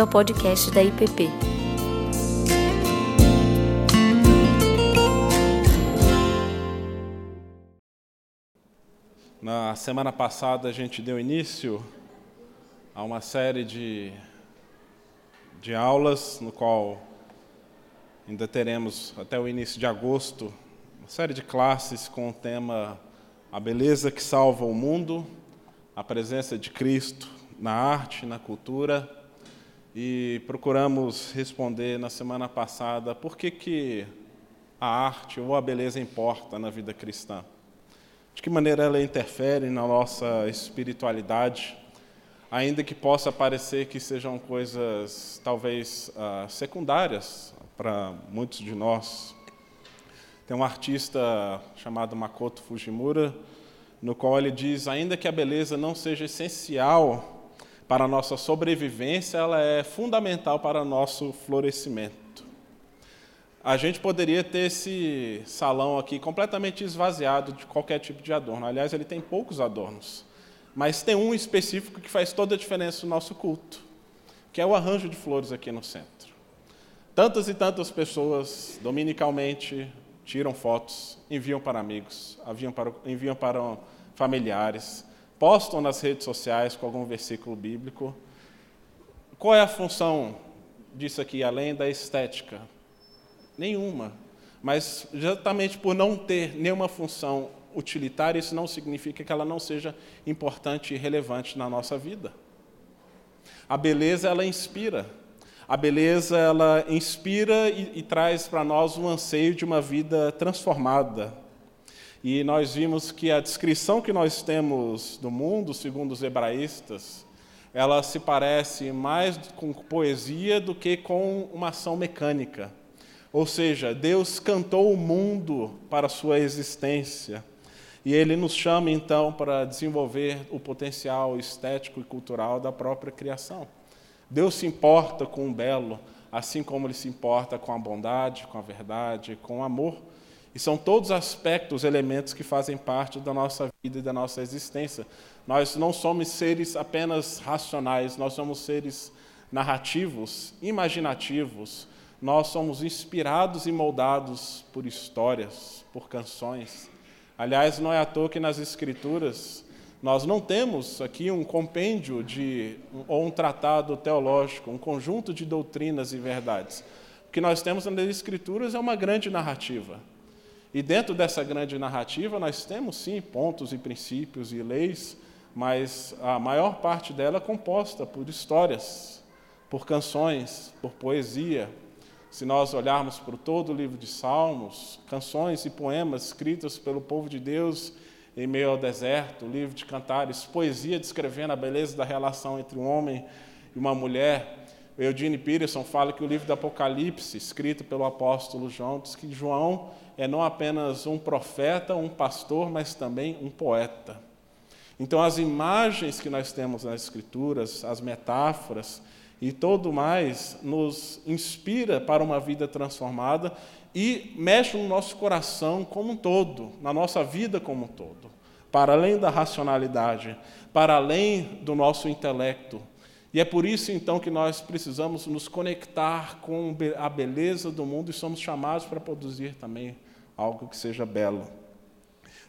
bem-vindo ao podcast da IPP. Na semana passada a gente deu início a uma série de, de aulas, no qual ainda teremos até o início de agosto uma série de classes com o tema A Beleza que Salva o Mundo, a presença de Cristo na arte, na cultura, e procuramos responder na semana passada por que, que a arte ou a beleza importa na vida cristã. De que maneira ela interfere na nossa espiritualidade, ainda que possa parecer que sejam coisas talvez uh, secundárias para muitos de nós. Tem um artista chamado Makoto Fujimura, no qual ele diz: ainda que a beleza não seja essencial para a nossa sobrevivência, ela é fundamental para o nosso florescimento. A gente poderia ter esse salão aqui completamente esvaziado de qualquer tipo de adorno. Aliás, ele tem poucos adornos. Mas tem um específico que faz toda a diferença no nosso culto, que é o arranjo de flores aqui no centro. Tantas e tantas pessoas, dominicalmente, tiram fotos, enviam para amigos, enviam para, enviam para familiares, postam nas redes sociais com algum versículo bíblico. Qual é a função disso aqui, além da estética? Nenhuma. Mas, exatamente por não ter nenhuma função utilitária, isso não significa que ela não seja importante e relevante na nossa vida. A beleza, ela inspira. A beleza, ela inspira e, e traz para nós um anseio de uma vida transformada, e nós vimos que a descrição que nós temos do mundo, segundo os hebraístas, ela se parece mais com poesia do que com uma ação mecânica. Ou seja, Deus cantou o mundo para a sua existência. E ele nos chama então para desenvolver o potencial estético e cultural da própria criação. Deus se importa com o belo, assim como ele se importa com a bondade, com a verdade, com o amor. E são todos aspectos, elementos que fazem parte da nossa vida e da nossa existência. Nós não somos seres apenas racionais, nós somos seres narrativos, imaginativos. Nós somos inspirados e moldados por histórias, por canções. Aliás, não é à toa que nas Escrituras nós não temos aqui um compêndio de, ou um tratado teológico, um conjunto de doutrinas e verdades. O que nós temos nas Escrituras é uma grande narrativa. E dentro dessa grande narrativa, nós temos sim pontos e princípios e leis, mas a maior parte dela é composta por histórias, por canções, por poesia. Se nós olharmos para todo o livro de Salmos, canções e poemas escritos pelo povo de Deus em meio ao deserto, livro de cantares, poesia descrevendo a beleza da relação entre um homem e uma mulher. O Eugene Peterson fala que o livro do Apocalipse, escrito pelo apóstolo João, diz que João é não apenas um profeta, um pastor, mas também um poeta. Então, as imagens que nós temos nas Escrituras, as metáforas e todo mais, nos inspira para uma vida transformada e mexe no nosso coração como um todo, na nossa vida como um todo, para além da racionalidade, para além do nosso intelecto. E é por isso, então, que nós precisamos nos conectar com a beleza do mundo e somos chamados para produzir também algo que seja belo.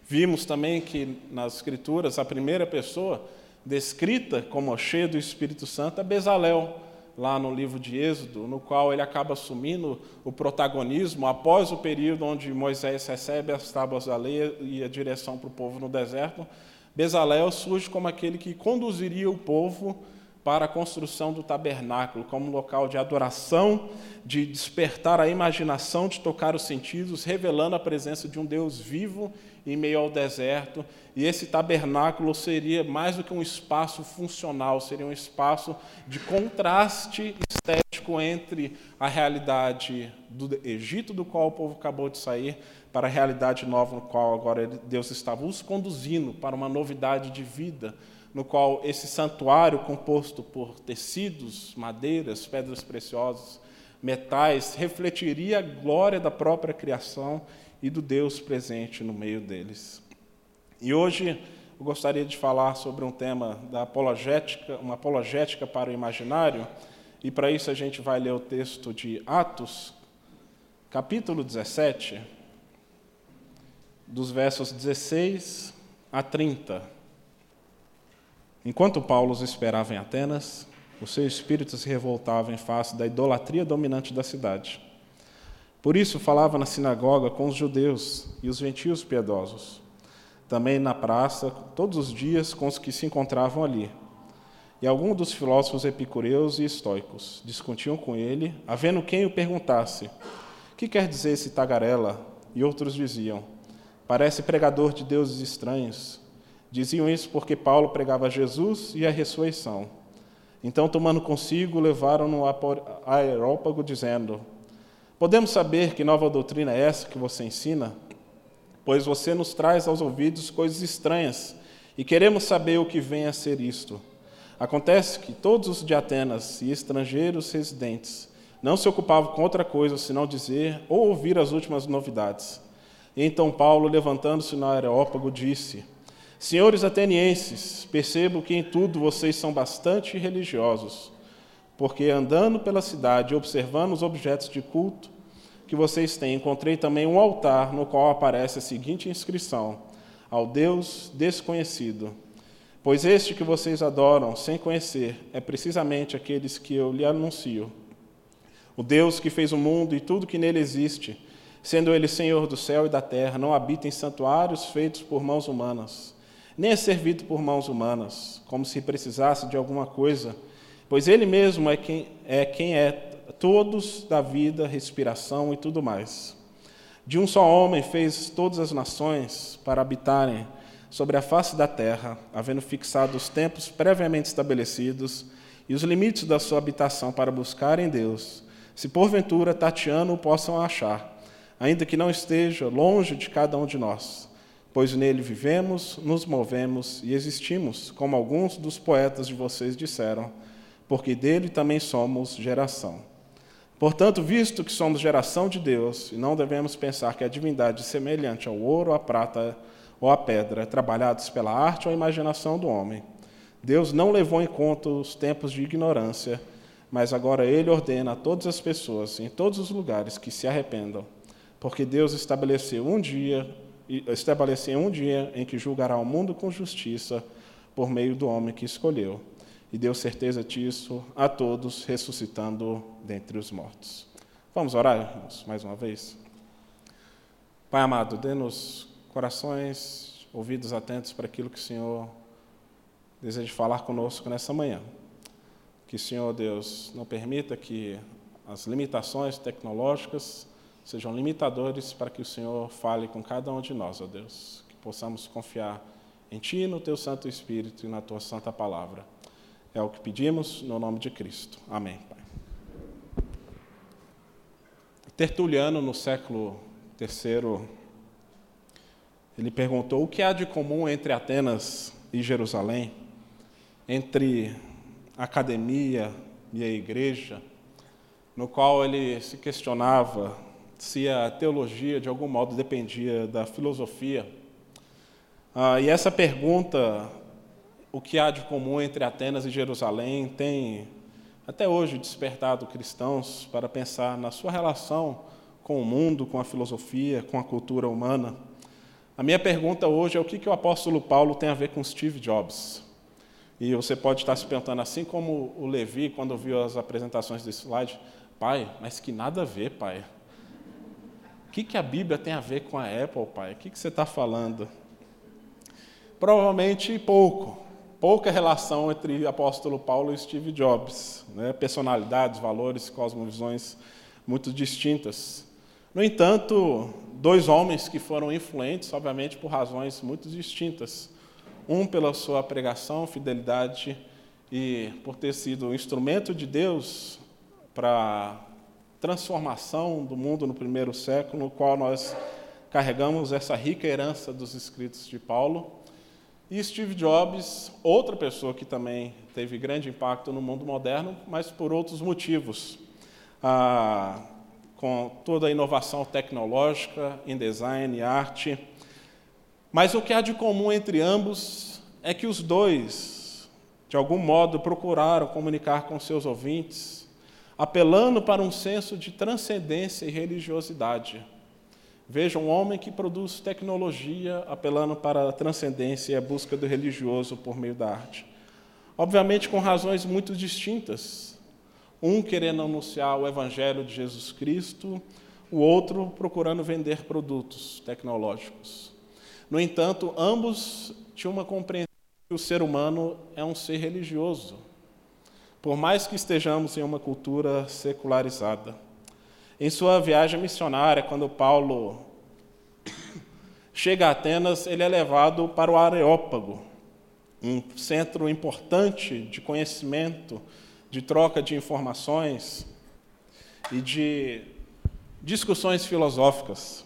Vimos também que nas Escrituras a primeira pessoa descrita como cheia do Espírito Santo é Bezalel, lá no livro de Êxodo, no qual ele acaba assumindo o protagonismo após o período onde Moisés recebe as tábuas da lei e a direção para o povo no deserto. Bezalel surge como aquele que conduziria o povo para a construção do tabernáculo, como local de adoração, de despertar a imaginação, de tocar os sentidos, revelando a presença de um Deus vivo em meio ao deserto. E esse tabernáculo seria mais do que um espaço funcional, seria um espaço de contraste estético entre a realidade do Egito, do qual o povo acabou de sair, para a realidade nova, no qual agora Deus estava os conduzindo para uma novidade de vida no qual esse santuário, composto por tecidos, madeiras, pedras preciosas, metais, refletiria a glória da própria criação e do Deus presente no meio deles. E hoje eu gostaria de falar sobre um tema da apologética, uma apologética para o imaginário, E para isso a gente vai ler o texto de Atos, capítulo 17, dos versos 16 a 30. Enquanto Paulo os esperava em Atenas, o seu espírito se revoltava em face da idolatria dominante da cidade. Por isso falava na sinagoga com os judeus e os gentios piedosos, também na praça, todos os dias com os que se encontravam ali. E alguns dos filósofos epicureus e estoicos discutiam com ele, havendo quem o perguntasse: Que quer dizer esse tagarela? E outros diziam: Parece pregador de deuses estranhos. Diziam isso porque Paulo pregava Jesus e a ressurreição. Então, tomando consigo, levaram-no a aerópago, dizendo: Podemos saber que nova doutrina é essa que você ensina? Pois você nos traz aos ouvidos coisas estranhas e queremos saber o que vem a ser isto. Acontece que todos os de Atenas e estrangeiros residentes não se ocupavam com outra coisa senão dizer ou ouvir as últimas novidades. E então Paulo, levantando-se no Areópago, disse: Senhores atenienses, percebo que em tudo vocês são bastante religiosos, porque andando pela cidade e observando os objetos de culto que vocês têm, encontrei também um altar no qual aparece a seguinte inscrição: Ao Deus desconhecido. Pois este que vocês adoram sem conhecer é precisamente aqueles que eu lhe anuncio. O Deus que fez o mundo e tudo que nele existe, sendo ele Senhor do céu e da terra, não habita em santuários feitos por mãos humanas, nem é servido por mãos humanas, como se precisasse de alguma coisa, pois ele mesmo é quem é, quem é todos da vida, respiração e tudo mais. De um só homem fez todas as nações para habitarem sobre a face da terra, havendo fixado os tempos previamente estabelecidos e os limites da sua habitação para buscar em Deus, se porventura tateando o possam achar, ainda que não esteja longe de cada um de nós, pois nele vivemos, nos movemos e existimos, como alguns dos poetas de vocês disseram, porque dele também somos geração. Portanto, visto que somos geração de Deus, e não devemos pensar que a divindade é semelhante ao ouro, à prata, ou a pedra, trabalhados pela arte ou imaginação do homem. Deus não levou em conta os tempos de ignorância, mas agora ele ordena a todas as pessoas, em todos os lugares, que se arrependam, porque Deus estabeleceu um dia, estabeleceu um dia em que julgará o mundo com justiça por meio do homem que escolheu, e deu certeza disso a todos, ressuscitando dentre os mortos. Vamos orar, irmãos, mais uma vez? Pai amado, dê-nos corações, ouvidos atentos para aquilo que o Senhor deseja falar conosco nessa manhã. Que o Senhor Deus não permita que as limitações tecnológicas sejam limitadores para que o Senhor fale com cada um de nós, ó Deus. Que possamos confiar em Ti, no Teu Santo Espírito e na Tua Santa Palavra. É o que pedimos no nome de Cristo. Amém, Pai. Tertuliano, no século III ele perguntou o que há de comum entre Atenas e Jerusalém, entre a academia e a igreja, no qual ele se questionava se a teologia de algum modo dependia da filosofia. Ah, e essa pergunta, o que há de comum entre Atenas e Jerusalém, tem até hoje despertado cristãos para pensar na sua relação com o mundo, com a filosofia, com a cultura humana. A minha pergunta hoje é o que, que o apóstolo Paulo tem a ver com Steve Jobs? E você pode estar se perguntando, assim como o Levi, quando viu as apresentações desse slide, pai, mas que nada a ver, pai. O que, que a Bíblia tem a ver com a Apple, pai? O que, que você está falando? Provavelmente pouco. Pouca relação entre apóstolo Paulo e Steve Jobs. Né? Personalidades, valores, cosmovisões muito distintas. No entanto, dois homens que foram influentes, obviamente, por razões muito distintas. Um pela sua pregação, fidelidade e por ter sido um instrumento de Deus para transformação do mundo no primeiro século, no qual nós carregamos essa rica herança dos escritos de Paulo. E Steve Jobs, outra pessoa que também teve grande impacto no mundo moderno, mas por outros motivos. Ah, com toda a inovação tecnológica em design e arte. Mas o que há de comum entre ambos é que os dois, de algum modo, procuraram comunicar com seus ouvintes apelando para um senso de transcendência e religiosidade. Veja um homem que produz tecnologia apelando para a transcendência e a busca do religioso por meio da arte. Obviamente com razões muito distintas. Um querendo anunciar o evangelho de Jesus Cristo, o outro procurando vender produtos tecnológicos. No entanto, ambos tinham uma compreensão que o ser humano é um ser religioso, por mais que estejamos em uma cultura secularizada. Em sua viagem missionária, quando Paulo chega a Atenas, ele é levado para o Areópago, um centro importante de conhecimento, de troca de informações e de discussões filosóficas.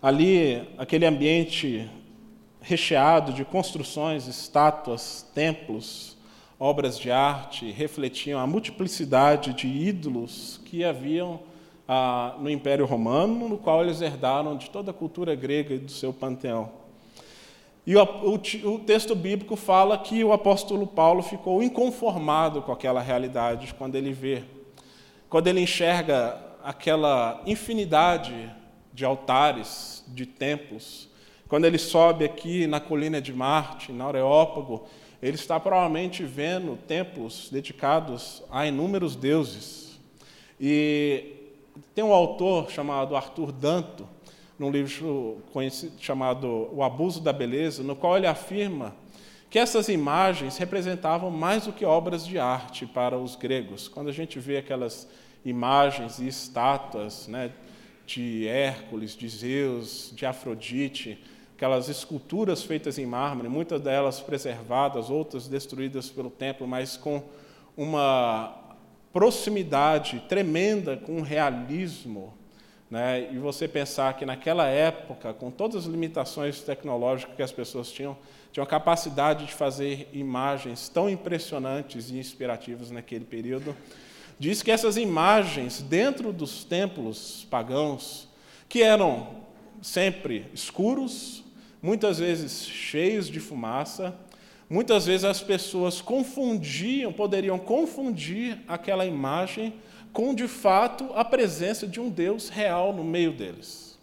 Ali, aquele ambiente recheado de construções, estátuas, templos, obras de arte, refletiam a multiplicidade de ídolos que haviam ah, no Império Romano, no qual eles herdaram de toda a cultura grega e do seu panteão. E o, o, o, texto bíblico fala que o apóstolo Paulo ficou inconformado com aquela realidade quando ele vê, quando ele enxerga aquela infinidade de altares, de templos. Quando ele sobe aqui na colina de Marte, na Areópago, ele está provavelmente vendo templos dedicados a inúmeros deuses. E tem um autor chamado Arthur Danto, num livro chamado O Abuso da Beleza, no qual ele afirma que essas imagens representavam mais do que obras de arte para os gregos. Quando a gente vê aquelas imagens e estátuas né, de Hércules, de Zeus, de Afrodite, aquelas esculturas feitas em mármore, muitas delas preservadas, outras destruídas pelo templo, mas com uma proximidade tremenda com o realismo. Né? E você pensar que naquela época, com todas as limitações tecnológicas que as pessoas tinham, tinham a capacidade de fazer imagens tão impressionantes e inspirativas naquele período. Diz que essas imagens dentro dos templos pagãos, que eram sempre escuros, muitas vezes cheios de fumaça, muitas vezes as pessoas confundiam, poderiam confundir aquela imagem com de fato a presença de um Deus real no meio deles.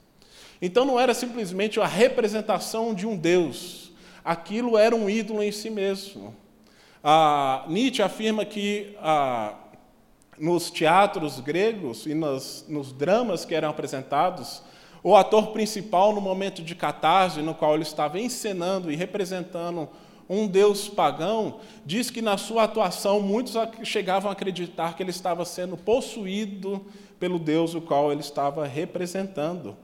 Então não era simplesmente a representação de um Deus, aquilo era um ídolo em si mesmo. A Nietzsche afirma que a nos teatros gregos e nos, nos dramas que eram apresentados, o ator principal, no momento de catarse, no qual ele estava encenando e representando um deus pagão, diz que na sua atuação muitos chegavam a acreditar que ele estava sendo possuído pelo deus o qual ele estava representando.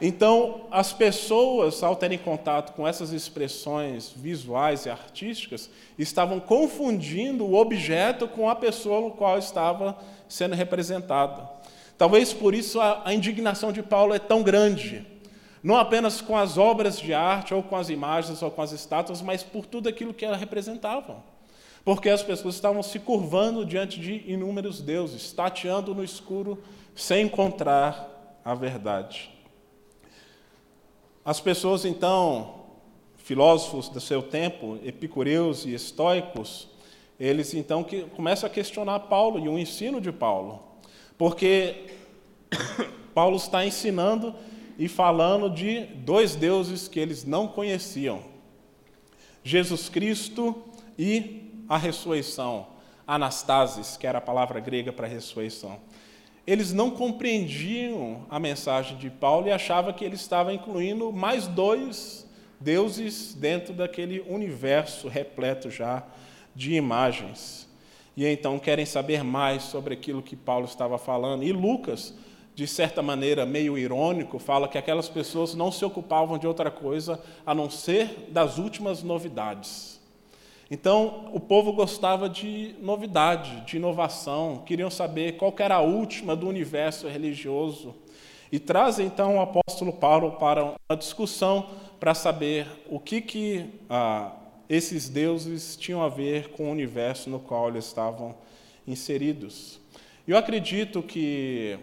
Então, as pessoas, ao terem contato com essas expressões visuais e artísticas, estavam confundindo o objeto com a pessoa no qual estava sendo representada. Talvez por isso a, indignação de Paulo é tão grande, não apenas com as obras de arte, ou com as imagens, ou com as estátuas, mas por tudo aquilo que elas representavam. Porque as pessoas estavam se curvando diante de inúmeros deuses, tateando no escuro sem encontrar a verdade. As pessoas, então, filósofos do seu tempo, epicureus e estoicos, eles então começam a questionar Paulo e o ensino de Paulo, porque Paulo está ensinando e falando de dois deuses que eles não conheciam: Jesus Cristo e a ressurreição, Anastasis, que era a palavra grega para ressurreição. Eles não compreendiam a mensagem de Paulo e achavam que ele estava incluindo mais dois deuses dentro daquele universo repleto já de imagens. E então querem saber mais sobre aquilo que Paulo estava falando. E Lucas, de certa maneira meio irônico, fala que aquelas pessoas não se ocupavam de outra coisa a não ser das últimas novidades. Então, o povo gostava de novidade, de inovação, queriam saber qual era a última do universo religioso. E traz então o apóstolo Paulo para uma discussão para saber o que, que ah, esses deuses tinham a ver com o universo no qual eles estavam inseridos. Eu acredito que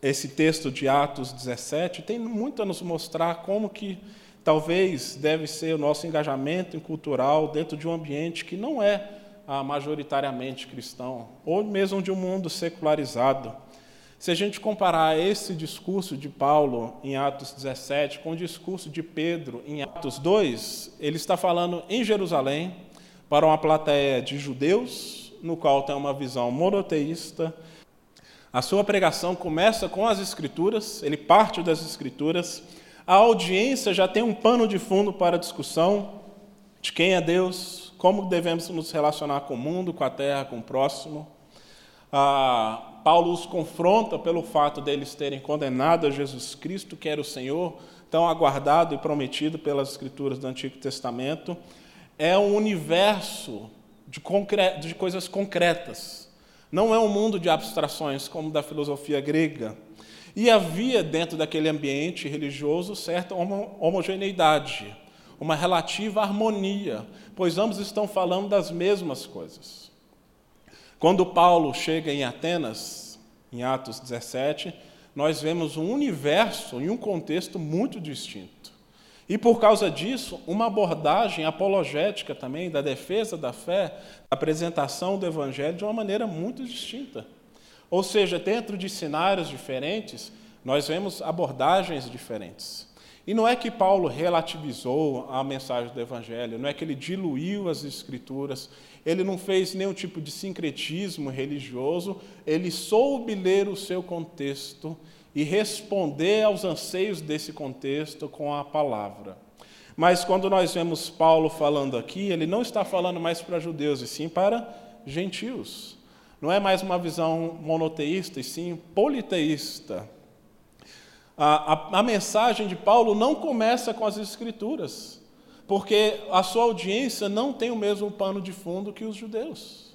esse texto de Atos 17 tem muito a nos mostrar como que Talvez deve ser o nosso engajamento cultural dentro de um ambiente que não é ah, majoritariamente cristão, ou mesmo de um mundo secularizado. Se a gente comparar esse discurso de Paulo em Atos 17 com o discurso de Pedro em Atos 2, ele está falando em Jerusalém para uma plateia de judeus, no qual tem uma visão monoteísta. A sua pregação começa com as Escrituras, ele parte das Escrituras. A audiência já tem um pano de fundo para a discussão de quem é Deus, como devemos nos relacionar com o mundo, com a terra, com o próximo. Ah, Paulo os confronta pelo fato deles terem condenado a Jesus Cristo, que era o Senhor, tão aguardado e prometido pelas Escrituras do Antigo Testamento. É um universo de, de coisas concretas. Não é um mundo de abstrações como da filosofia grega. E havia dentro daquele ambiente religioso certa homogeneidade, uma relativa harmonia, pois ambos estão falando das mesmas coisas. Quando Paulo chega em Atenas, em Atos 17, nós vemos um universo e um contexto muito distinto. E por causa disso, uma abordagem apologética também da defesa da fé, da apresentação do evangelho de uma maneira muito distinta. Ou seja, dentro de cenários diferentes, nós vemos abordagens diferentes. E não é que Paulo relativizou a mensagem do Evangelho, não é que ele diluiu as Escrituras, ele não fez nenhum tipo de sincretismo religioso, ele soube ler o seu contexto e responder aos anseios desse contexto com a palavra. Mas quando nós vemos Paulo falando aqui, ele não está falando mais para judeus, e sim para gentios. Não é mais uma visão monoteísta, e sim politeísta. A, a, a, mensagem de Paulo não começa com as Escrituras, porque a sua audiência não tem o mesmo pano de fundo que os judeus.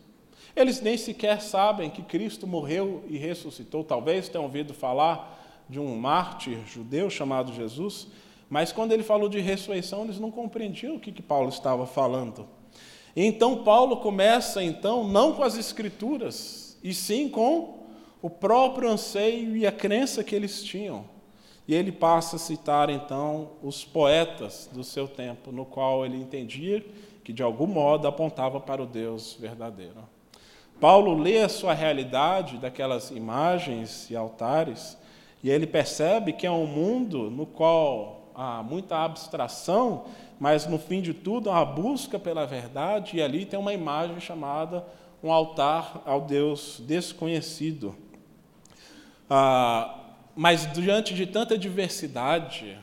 Eles nem sequer sabem que Cristo morreu e ressuscitou. Talvez tenham ouvido falar de um mártir judeu chamado Jesus, mas quando ele falou de ressurreição, eles não compreendiam o que, que Paulo estava falando. Então Paulo começa então não com as escrituras, e sim com o próprio anseio e a crença que eles tinham. E ele passa a citar então os poetas do seu tempo, no qual ele entendia que de algum modo apontava para o Deus verdadeiro. Paulo lê a sua realidade daquelas imagens e altares, e ele percebe que é um mundo no qual há muita abstração, mas no fim de tudo há busca pela verdade, e ali tem uma imagem chamada um altar ao Deus desconhecido. Ah, mas diante de tanta diversidade,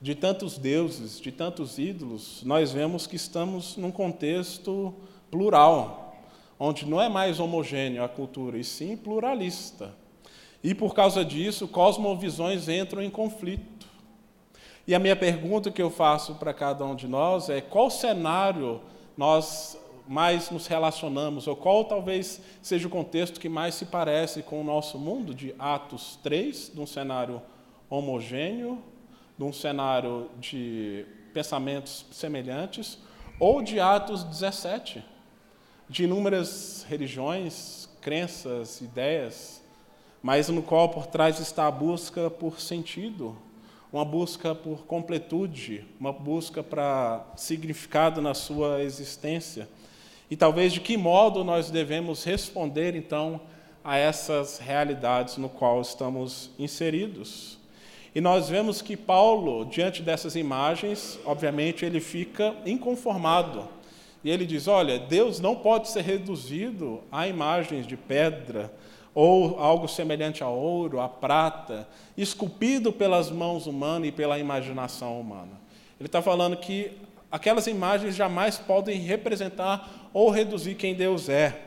de tantos deuses, de tantos ídolos, nós vemos que estamos num contexto plural, onde não é mais homogêneo a cultura, e sim pluralista. E por causa disso, cosmovisões entram em conflito. E a minha pergunta que eu faço para cada um de nós é: qual cenário nós mais nos relacionamos, ou qual talvez seja o contexto que mais se parece com o nosso mundo, de Atos 3, de um cenário homogêneo, de um cenário de pensamentos semelhantes, ou de Atos 17, de inúmeras religiões, crenças, ideias, mas no qual por trás está a busca por sentido, uma busca por completude, uma busca para significado na sua existência. E talvez de que modo nós devemos responder então a essas realidades no qual estamos inseridos. E nós vemos que Paulo, diante dessas imagens, obviamente ele fica inconformado. E ele diz: olha, Deus não pode ser reduzido a imagens de pedra ou algo semelhante a ouro, a prata, esculpido pelas mãos humanas e pela imaginação humana. Ele está falando que aquelas imagens jamais podem representar ou reduzir quem Deus é.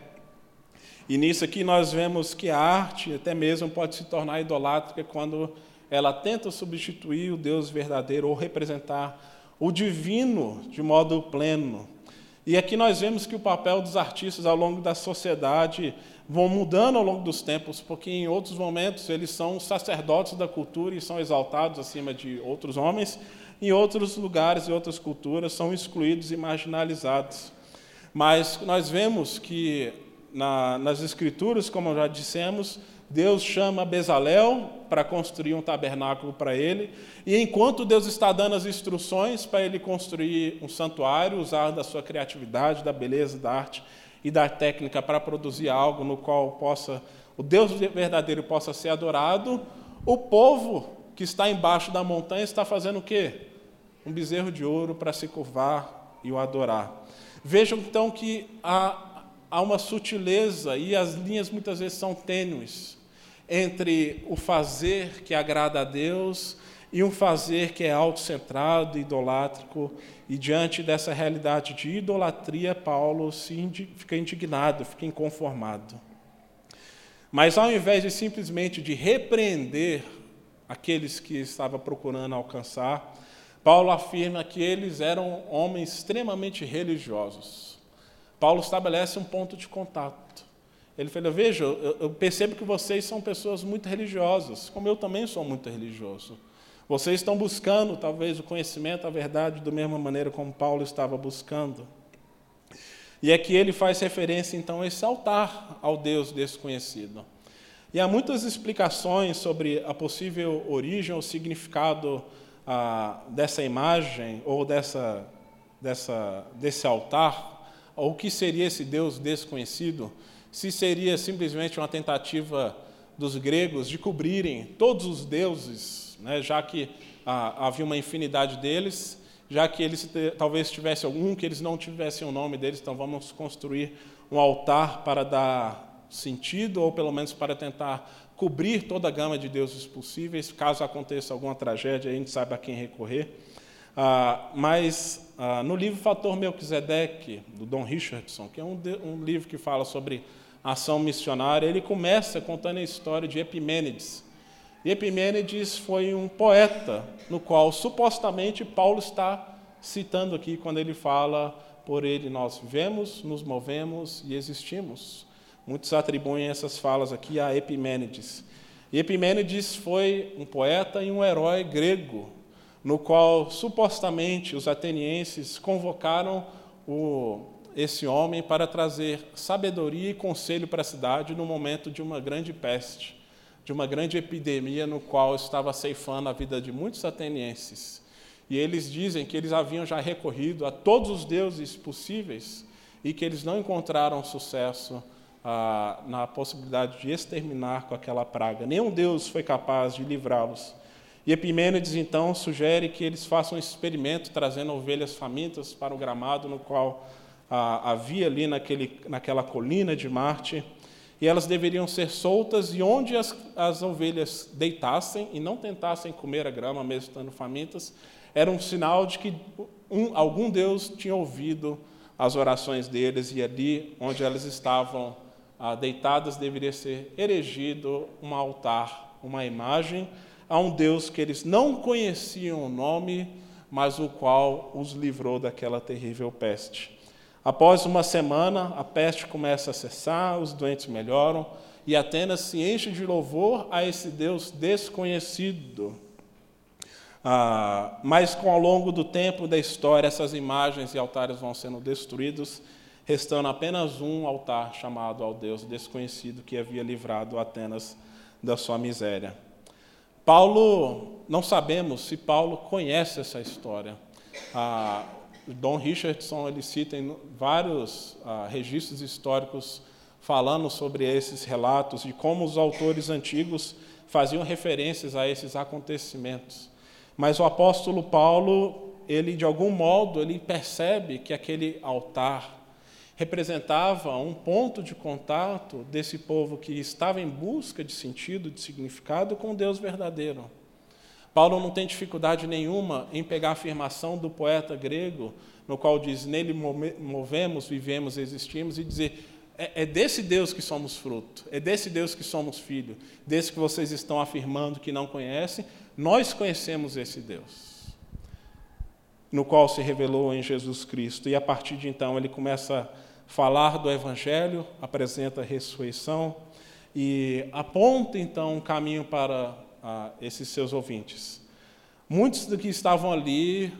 E nisso aqui nós vemos que a arte até mesmo pode se tornar idolátrica quando ela tenta substituir o Deus verdadeiro ou representar o divino de modo pleno. E aqui nós vemos que o papel dos artistas ao longo da sociedade vão mudando ao longo dos tempos, porque em outros momentos eles são sacerdotes da cultura e são exaltados acima de outros homens, em outros lugares e outras culturas são excluídos e marginalizados. Mas nós vemos que na, nas Escrituras, como já dissemos, Deus chama Bezalel para construir um tabernáculo para ele, e enquanto Deus está dando as instruções para ele construir um santuário, usar da sua criatividade, da beleza, da arte e da técnica para produzir algo no qual possa o Deus verdadeiro possa ser adorado, o povo que está embaixo da montanha está fazendo o quê? Um bezerro de ouro para se curvar e o adorar. Vejam então que há, há uma sutileza e as linhas muitas vezes são tênues entre o fazer que agrada a Deus e um fazer que é autocentrado, idolátrico, e diante dessa realidade de idolatria, Paulo se fica indignado, fica inconformado. Mas ao invés de simplesmente de repreender aqueles que estava procurando alcançar, Paulo afirma que eles eram homens extremamente religiosos. Paulo estabelece um ponto de contato. Ele fala: Veja, eu percebo que vocês são pessoas muito religiosas, como eu também sou muito religioso. Vocês estão buscando, talvez, o conhecimento, a verdade, da mesma maneira como Paulo estava buscando. E é que ele faz referência, então, a esse altar ao Deus desconhecido. E há muitas explicações sobre a possível origem ou significado ah, dessa imagem ou dessa, dessa, desse altar, ou o que seria esse Deus desconhecido, se seria simplesmente uma tentativa dos gregos de cobrirem todos os deuses, né, já que ah, havia uma infinidade deles, já que eles talvez tivessem algum que eles não tivessem o nome deles, então vamos construir um altar para dar sentido, ou pelo menos para tentar cobrir toda a gama de deuses possíveis, caso aconteça alguma tragédia, a gente sabe a quem recorrer. Ah, mas ah, no livro Fator Melquisedeque, do Don Richardson, que é um, de, um livro que fala sobre ação missionária, ele começa contando a história de Epimênides. E Epimênides foi um poeta, no qual supostamente Paulo está citando aqui quando ele fala: Por ele nós vivemos, nos movemos e existimos. Muitos atribuem essas falas aqui a Epimênides. E Epimênides foi um poeta e um herói grego, no qual supostamente os atenienses convocaram o, esse homem para trazer sabedoria e conselho para a cidade no momento de uma grande peste de uma grande epidemia no qual estava ceifando a vida de muitos atenienses. E eles dizem que eles haviam já recorrido a todos os deuses possíveis e que eles não encontraram sucesso ah, na possibilidade de exterminar com aquela praga. Nenhum deus foi capaz de livrá-los. E Epimênides, então, sugere que eles façam um experimento trazendo ovelhas famintas para o gramado no qual ah, havia ali naquele, naquela colina de Marte e elas deveriam ser soltas, e onde as, as ovelhas deitassem e não tentassem comer a grama, mesmo estando famintas, era um sinal de que um, algum Deus tinha ouvido as orações deles, e ali onde elas estavam ah, deitadas deveria ser erigido um altar, uma imagem a um Deus que eles não conheciam o nome, mas o qual os livrou daquela terrível peste. Após uma semana, a peste começa a cessar, os doentes melhoram e Atenas se enche de louvor a esse Deus desconhecido. Ah, mas com ao longo do tempo da história, essas imagens e altares vão sendo destruídos, restando apenas um altar chamado ao Deus desconhecido que havia livrado Atenas da sua miséria. Paulo, não sabemos se Paulo conhece essa história. Ah, Don Richardson ele cita em vários ah, registros históricos falando sobre esses relatos de como os autores antigos faziam referências a esses acontecimentos. Mas o apóstolo Paulo, ele de algum modo, ele percebe que aquele altar representava um ponto de contato desse povo que estava em busca de sentido, de significado com Deus verdadeiro. Paulo não tem dificuldade nenhuma em pegar a afirmação do poeta grego, no qual diz: Nele movemos, vivemos, existimos, e dizer: é, é desse Deus que somos fruto, é desse Deus que somos filho, desse que vocês estão afirmando que não conhecem, nós conhecemos esse Deus, no qual se revelou em Jesus Cristo. E a partir de então ele começa falar do Evangelho, apresenta a ressurreição e aponta então um caminho para a esses seus ouvintes. Muitos do que estavam ali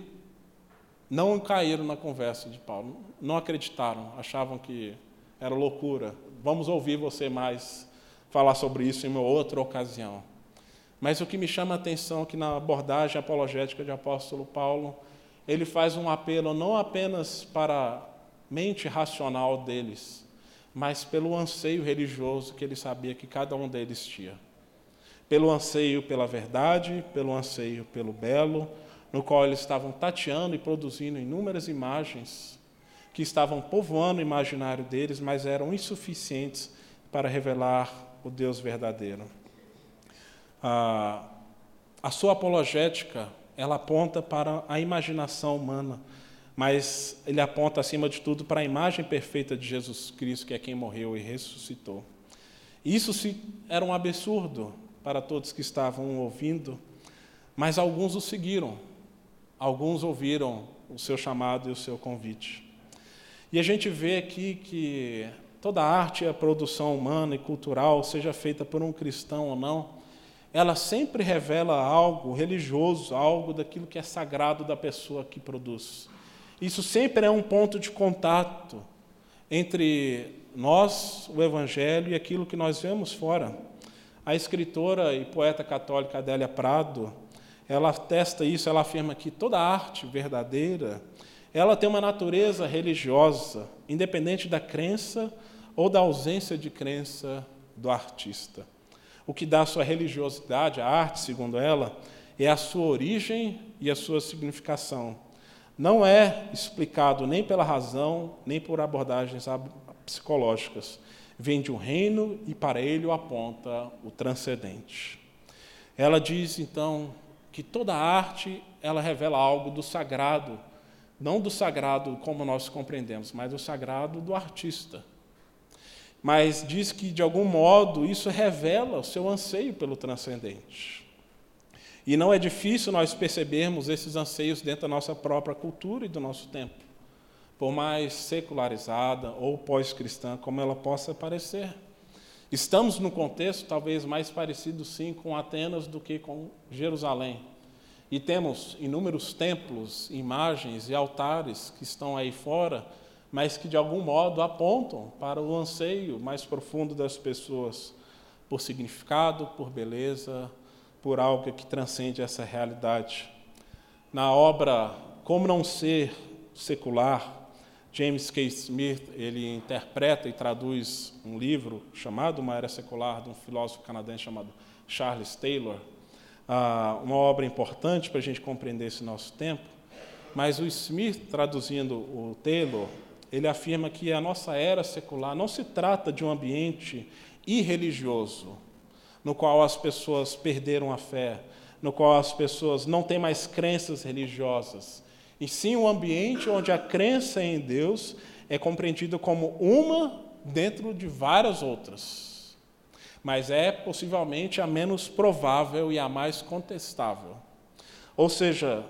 não caíram na conversa de Paulo, não acreditaram, achavam que era loucura. Vamos ouvir você mais falar sobre isso em uma outra ocasião. Mas o que me chama a atenção é que na abordagem apologética de apóstolo Paulo, ele faz um apelo não apenas para mente racional deles, mas pelo anseio religioso que ele sabia que cada um deles tinha. Pelo anseio pela verdade, pelo anseio pelo belo, no qual eles estavam tateando e produzindo inúmeras imagens que estavam povoando o imaginário deles, mas eram insuficientes para revelar o Deus verdadeiro. A, a sua apologética, ela aponta para a imaginação humana, mas ele aponta, acima de tudo, para a imagem perfeita de Jesus Cristo, que é quem morreu e ressuscitou. Isso era um absurdo para todos que estavam ouvindo, mas alguns o seguiram, alguns ouviram o seu chamado e o seu convite. E a gente vê aqui que toda a arte e a produção humana e cultural, seja feita por um cristão ou não, ela sempre revela algo religioso, algo daquilo que é sagrado da pessoa que produz. Isso sempre é um ponto de contato entre nós, o Evangelho, e aquilo que nós vemos fora. A escritora e poeta católica Adélia Prado, ela atesta isso, ela afirma que toda arte verdadeira, ela tem uma natureza religiosa, independente da crença ou da ausência de crença do artista. O que dá a sua religiosidade, a arte, segundo ela, é a sua origem e a sua significação. Não é explicado nem pela razão, nem por abordagens psicológicas. Vem de um reino e para ele aponta o transcendente. Ela diz então que toda arte ela revela algo do sagrado, não do sagrado como nós compreendemos, mas do sagrado do artista. Mas diz que, de algum modo, isso revela o seu anseio pelo transcendente. E não é difícil nós percebermos esses anseios dentro da nossa própria cultura e do nosso tempo, por mais secularizada ou pós-cristã como ela possa parecer. Estamos num contexto talvez mais parecido, sim, com Atenas do que com Jerusalém. E temos inúmeros templos, imagens e altares que estão aí fora, mas que de algum modo apontam para o anseio mais profundo das pessoas por significado, por beleza, por algo que transcende essa realidade. Na obra Como Não Ser Secular, James K. Smith ele interpreta e traduz um livro chamado Uma Era Secular de um filósofo canadense chamado Charles Taylor ah, uma obra importante para a gente compreender esse nosso tempo, mas o Smith, traduzindo o Taylor, ele afirma que a nossa era secular não se trata de um ambiente irreligioso, no qual as pessoas perderam a fé, no qual as pessoas não têm mais crenças religiosas, e sim um ambiente onde a crença em Deus é compreendida como uma dentro de várias outras mas é possivelmente a menos provável e a mais contestável. Ou seja,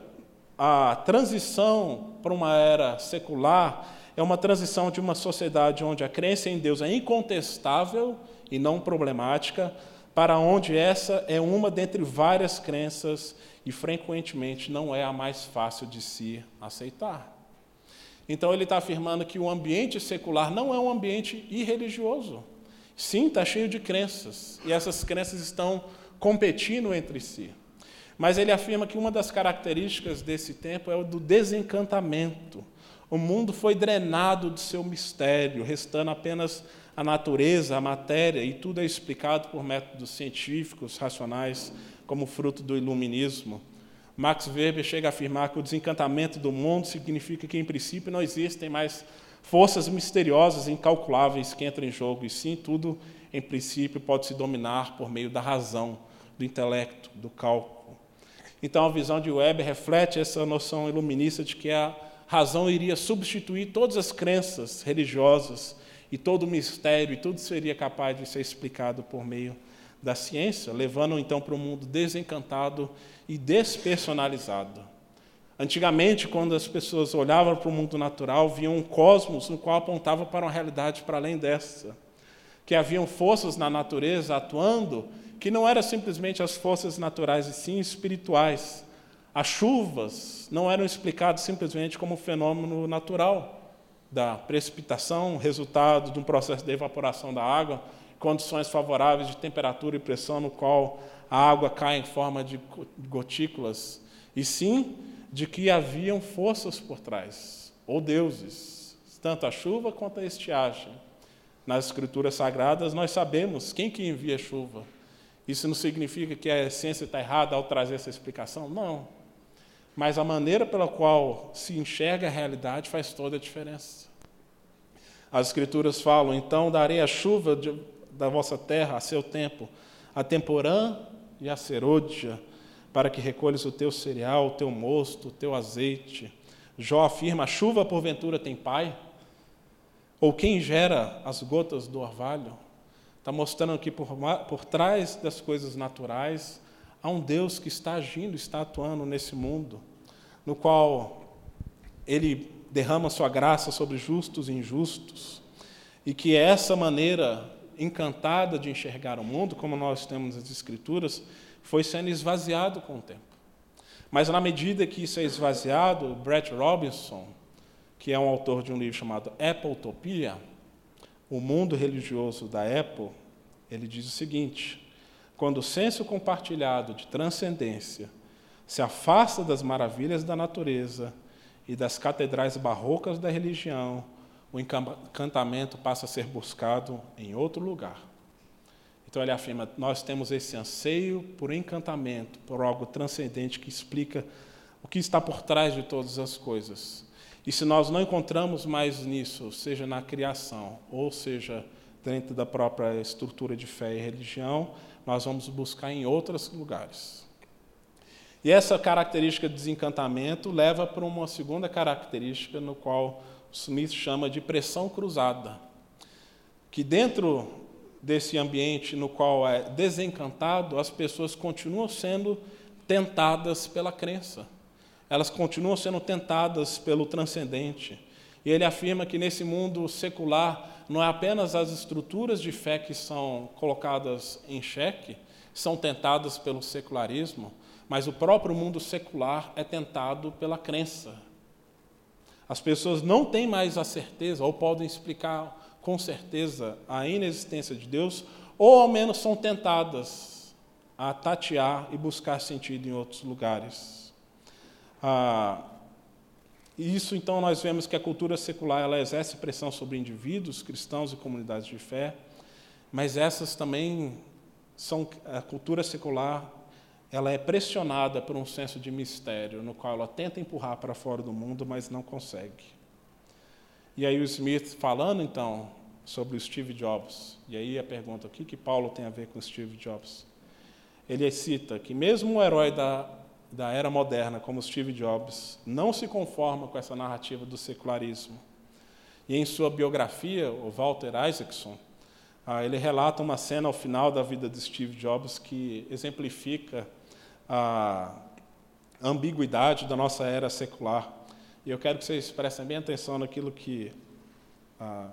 a transição para uma era secular é uma transição de uma sociedade onde a crença em Deus é incontestável e não problemática, para onde essa é uma dentre várias crenças e frequentemente não é a mais fácil de se aceitar. Então ele está afirmando que o ambiente secular não é um ambiente irreligioso. Sim, está cheio de crenças, e essas crenças estão competindo entre si. Mas ele afirma que uma das características desse tempo é o do desencantamento. O mundo foi drenado de seu mistério, restando apenas a natureza, a matéria, e tudo é explicado por métodos científicos, racionais, como fruto do iluminismo. Max Weber chega a afirmar que o desencantamento do mundo significa que, em princípio, não existem mais forças misteriosas, incalculáveis que entram em jogo, e sim, tudo, em princípio, pode se dominar por meio da razão, do intelecto, do cálculo. Então, a visão de Weber reflete essa noção iluminista de que a razão iria substituir todas as crenças religiosas e todo o mistério, e tudo seria capaz de ser explicado por meio da ciência, levando então para um mundo desencantado e despersonalizado. Antigamente, quando as pessoas olhavam para o mundo natural, viam um cosmos no qual apontava para uma realidade para além dessa. Que haviam forças na natureza atuando que não eram simplesmente as forças naturais, e sim espirituais. As chuvas não eram explicadas simplesmente como um fenômeno natural da precipitação, resultado de um processo de evaporação da água, condições favoráveis de temperatura e pressão, no qual a água cai em forma de gotículas, e sim de que haviam forças por trás, ou deuses, tanto a chuva quanto a estiagem. Nas escrituras sagradas nós sabemos quem que envia chuva. Isso não significa que a ciência está errada ao trazer essa explicação? Não. Mas a maneira pela qual se enxerga a realidade faz toda a diferença. As Escrituras falam: então darei a chuva de, da vossa terra a seu tempo, a temporã e a serôdia, para que recolhes o teu cereal, o teu mosto, o teu azeite. Jó afirma: a chuva porventura tem pai? Ou quem gera as gotas do orvalho? Está mostrando que por, por trás das coisas naturais há um Deus que está agindo, está atuando nesse mundo, no qual Ele derrama sua graça sobre justos e injustos, e que essa maneira encantada de enxergar o mundo, como nós temos as Escrituras, foi sendo esvaziado com o tempo. Mas na medida que isso é esvaziado, Brett Robinson, que é um autor de um livro chamado Appletopia, o mundo religioso da Apple, ele diz o seguinte: quando o senso compartilhado de transcendência se afasta das maravilhas da natureza e das catedrais barrocas da religião, o encantamento passa a ser buscado em outro lugar. Então ele afirma: nós temos esse anseio por encantamento, por algo transcendente que explica o que está por trás de todas as coisas. E se nós não encontramos mais nisso, seja na criação, ou seja dentro da própria estrutura de fé e religião, nós vamos buscar em outros lugares. E essa característica de desencantamento leva para uma segunda característica, no qual Smith chama de pressão cruzada. Que dentro desse ambiente no qual é desencantado, as pessoas continuam sendo tentadas pela crença. Elas continuam sendo tentadas pelo transcendente. E ele afirma que nesse mundo secular não é apenas as estruturas de fé que são colocadas em xeque, são tentadas pelo secularismo, mas o próprio mundo secular é tentado pela crença. As pessoas não têm mais a certeza, ou podem explicar com certeza a inexistência de Deus, ou ao menos são tentadas a tatear e buscar sentido em outros lugares. Ah, isso, então, nós vemos que a cultura secular ela exerce pressão sobre indivíduos, cristãos e comunidades de fé, mas essas também são a cultura secular ela é pressionada por um senso de mistério, no qual ela tenta empurrar para fora do mundo, mas não consegue. E aí o Smith falando então sobre o Steve Jobs, e aí a pergunta, o que, que Paulo tem a ver com Steve Jobs? Ele cita que mesmo um herói da, da era moderna, como Steve Jobs, não se conforma com essa narrativa do secularismo. E em sua biografia, o Walter Isaacson, ah, ele relata uma cena ao final da vida de Steve Jobs que exemplifica a ambiguidade da nossa era secular. E eu quero que vocês prestem bem atenção naquilo que ah,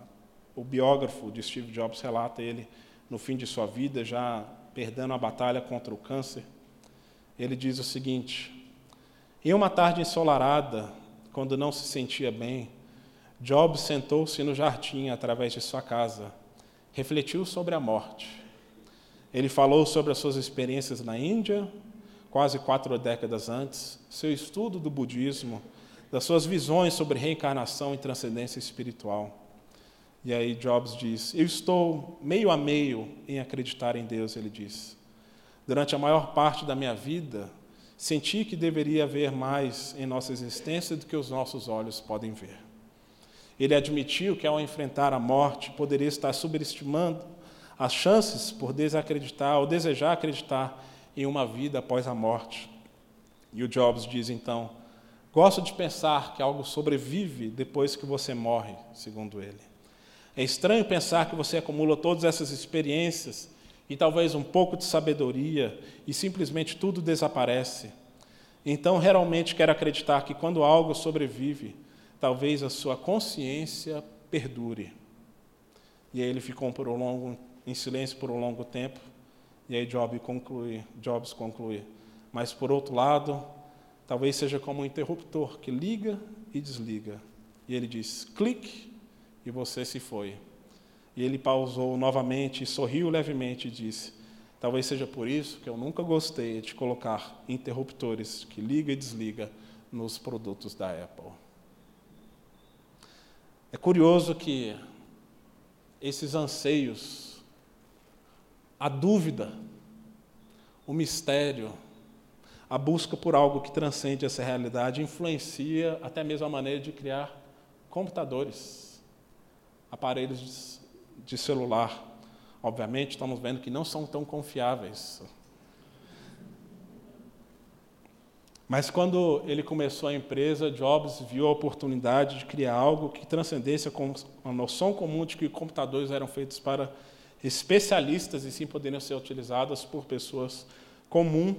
o biógrafo de Steve Jobs relata ele no fim de sua vida, já perdendo a batalha contra o câncer. Ele diz o seguinte: Em uma tarde ensolarada, quando não se sentia bem, Jobs sentou-se no jardim através de sua casa, refletiu sobre a morte. Ele falou sobre as suas experiências na Índia, quase quatro décadas antes, seu estudo do budismo, das suas visões sobre reencarnação e transcendência espiritual. E aí Jobs diz: Eu estou meio a meio em acreditar em Deus, ele diz. Durante a maior parte da minha vida, senti que deveria haver mais em nossa existência do que os nossos olhos podem ver. Ele admitiu que, ao enfrentar a morte, poderia estar subestimando as chances por desacreditar ou desejar acreditar em uma vida após a morte. E o Jobs diz então: Gosto de pensar que algo sobrevive depois que você morre, segundo ele. É estranho pensar que você acumula todas essas experiências e talvez um pouco de sabedoria e simplesmente tudo desaparece. Então, realmente quero acreditar que quando algo sobrevive, talvez a sua consciência perdure. E aí ele ficou por um longo, em silêncio por um longo tempo. E aí Job conclui, Jobs conclui. Mas por outro lado, talvez seja como um interruptor que liga e desliga. E ele diz: clique e você se foi. E ele pausou novamente, sorriu levemente e disse: Talvez seja por isso que eu nunca gostei de colocar interruptores que liga e desliga nos produtos da Apple. É curioso que esses anseios, a dúvida, o mistério, a busca por algo que transcende essa realidade influencia até mesmo a maneira de criar computadores, aparelhos de celular. Obviamente, estamos vendo que não são tão confiáveis. Mas quando ele começou a empresa, Jobs viu a oportunidade de criar algo que transcendesse a noção comum de que computadores eram feitos para especialistas e sim poderiam ser utilizados por pessoas comuns,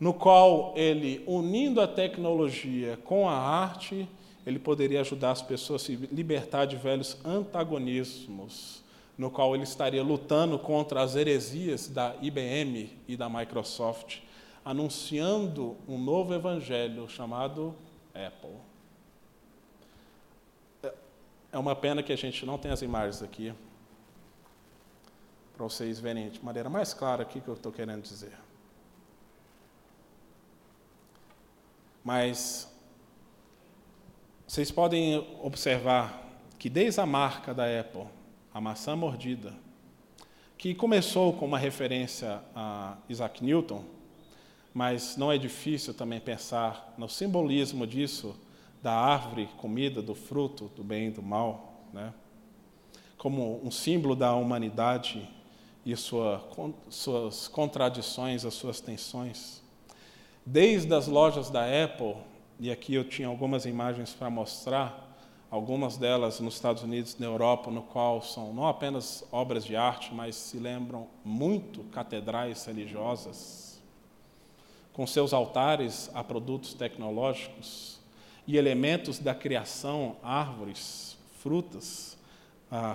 no qual ele, unindo a tecnologia com a arte, ele poderia ajudar as pessoas a se libertar de velhos antagonismos, no qual ele estaria lutando contra as heresias da IBM e da Microsoft, anunciando um novo evangelho chamado Apple. É uma pena que a gente não tem as imagens aqui, para vocês verem de maneira mais clara o que eu estou querendo dizer. Mas vocês podem observar que desde a marca da Apple, a maçã mordida, que começou com uma referência a Isaac Newton, mas não é difícil também pensar no simbolismo disso, da árvore comida, do fruto, do bem e do mal, né? como um símbolo da humanidade e sua, suas contradições, as suas tensões. Desde as lojas da Apple, e aqui eu tinha algumas imagens para mostrar, algumas delas nos Estados Unidos na Europa, no qual são não apenas obras de arte, mas se lembram muito catedrais religiosas, com seus altares a produtos tecnológicos e elementos da criação, árvores, frutas,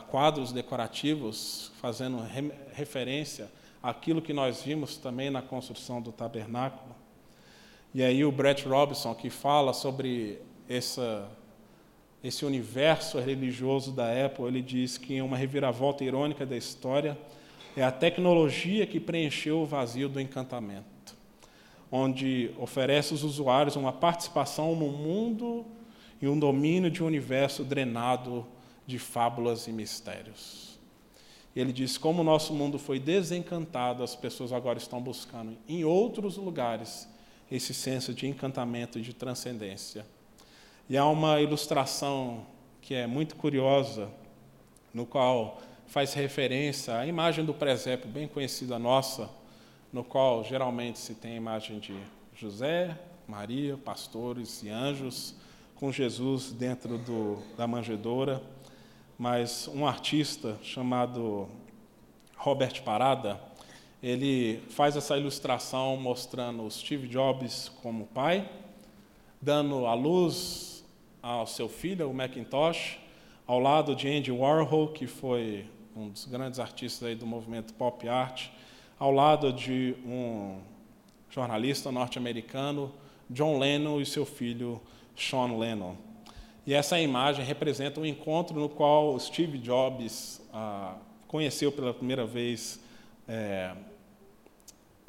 quadros decorativos fazendo re referência àquilo que nós vimos também na construção do tabernáculo. E aí o Brett Robinson, que fala sobre essa, esse universo religioso da Apple, ele diz que uma reviravolta irônica da história é a tecnologia que preencheu o vazio do encantamento, onde oferece aos usuários uma participação no mundo e um domínio de um universo drenado de fábulas e mistérios. Ele diz: como o nosso mundo foi desencantado, as pessoas agora estão buscando em outros lugares esse senso de encantamento e de transcendência. E há uma ilustração que é muito curiosa, no qual faz referência à imagem do presépio, bem conhecida nossa, no qual geralmente se tem a imagem de José, Maria, pastores e anjos, com Jesus dentro do, da manjedoura. Mas um artista chamado Robert Parada, ele faz essa ilustração mostrando Steve Jobs como pai, dando a luz ao seu filho, o Macintosh, ao lado de Andy Warhol, que foi um dos grandes artistas aí do movimento pop art, ao lado de um jornalista norte-americano, John Lennon, e seu filho Sean Lennon. E essa imagem representa um encontro no qual Steve Jobs ah, conheceu pela primeira vez é,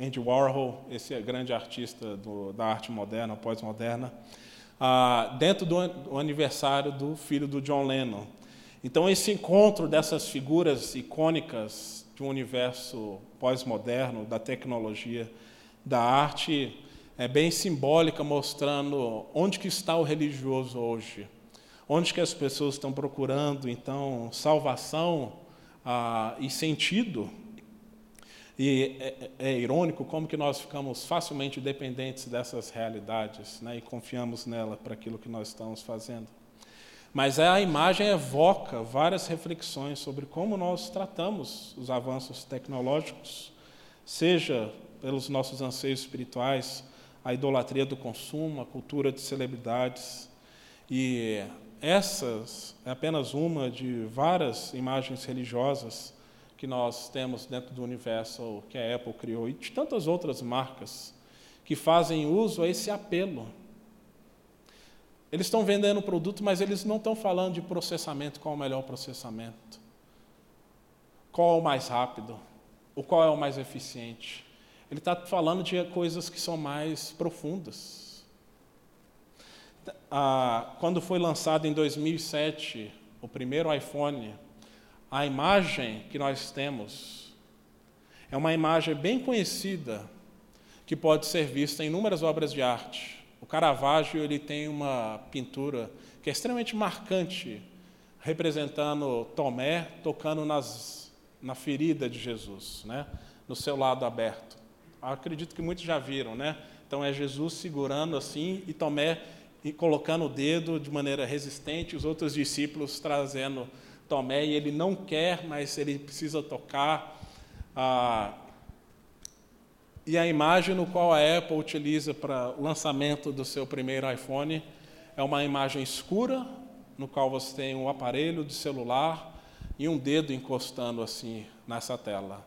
Andy Warhol, esse grande artista do, da arte moderna, pós-moderna, ah, dentro do, do aniversário do filho do John Lennon. Então, esse encontro dessas figuras icônicas de um universo pós-moderno, da tecnologia, da arte, é bem simbólica, mostrando onde que está o religioso hoje onde que as pessoas estão procurando então salvação ah, e sentido. E é, é, é, irônico como que nós ficamos facilmente dependentes dessas realidades né, e confiamos nela para aquilo que nós estamos fazendo. Mas a imagem evoca várias reflexões sobre como nós tratamos os avanços tecnológicos, seja pelos nossos anseios espirituais, a idolatria do consumo, a cultura de celebridades e essas é apenas uma de várias imagens religiosas que nós temos dentro do universo que a Apple criou e de tantas outras marcas que fazem uso a esse apelo. Eles estão vendendo o produto, mas eles não estão falando de processamento, qual é o melhor processamento. qual é o mais rápido, o qual é o mais eficiente. Ele está falando de coisas que são mais profundas. Ah, quando foi lançado em 2007 o primeiro iPhone, a imagem que nós temos é uma imagem bem conhecida que pode ser vista em inúmeras obras de arte. O Caravaggio ele tem uma pintura que é extremamente marcante, representando Tomé tocando nas, na ferida de Jesus, né? no seu lado aberto. Acredito que muitos já viram, né? Então é Jesus segurando assim e Tomé colocando o dedo de maneira resistente, os outros discípulos trazendo Tomé e ele não quer, mas ele precisa tocar. Ah, e a imagem no qual a Apple utiliza para o lançamento do seu primeiro iPhone é uma imagem escura, no qual você tem um aparelho de celular e um dedo encostando assim nessa tela.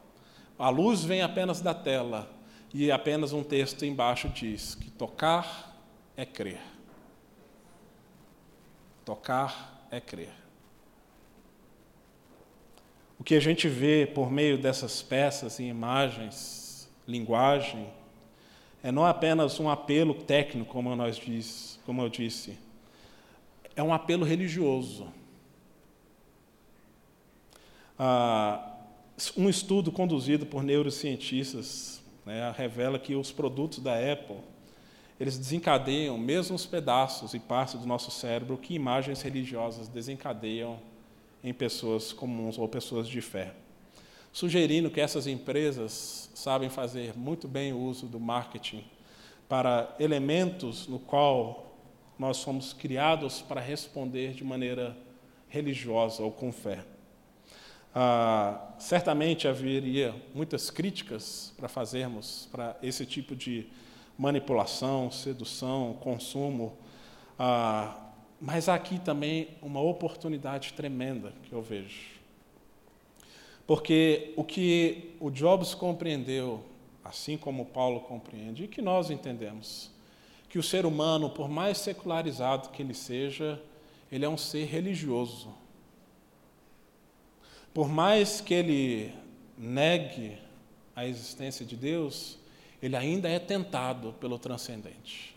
A luz vem apenas da tela e apenas um texto embaixo diz que tocar é crer. Tocar é crer. O que a gente vê por meio dessas peças e imagens linguagem, é não apenas um apelo técnico, como, nós diz, como eu disse, é um apelo religioso. Ah, um estudo conduzido por neurocientistas né, revela que os produtos da Apple eles desencadeiam mesmo os pedaços e partes do nosso cérebro que imagens religiosas desencadeiam em pessoas comuns ou pessoas de fé sugerindo que essas empresas sabem fazer muito bem o uso do marketing para elementos no qual nós somos criados para responder de maneira religiosa ou com fé. Ah, certamente haveria muitas críticas para fazermos para esse tipo de manipulação, sedução, consumo, ah, mas há aqui também uma oportunidade tremenda que eu vejo. Porque o que o Jobs compreendeu, assim como Paulo compreende, e que nós entendemos, que o ser humano, por mais secularizado que ele seja, ele é um ser religioso. Por mais que ele negue a existência de Deus, ele ainda é tentado pelo transcendente.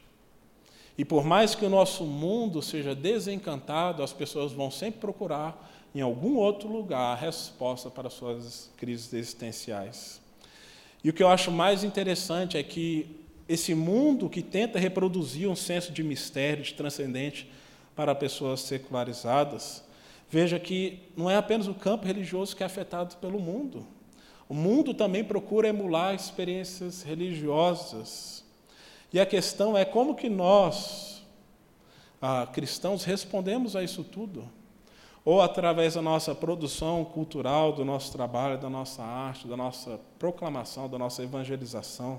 E por mais que o nosso mundo seja desencantado, as pessoas vão sempre procurar em algum outro lugar a resposta para suas crises existenciais. E o que eu acho mais interessante é que esse mundo que tenta reproduzir um senso de mistério, de transcendente para pessoas secularizadas, veja que não é apenas o campo religioso que é afetado pelo mundo. O mundo também procura emular experiências religiosas. E a questão é como que nós, ah, cristãos, respondemos a isso tudo ou através da nossa produção cultural, do nosso trabalho, da nossa arte, da nossa proclamação, da nossa evangelização.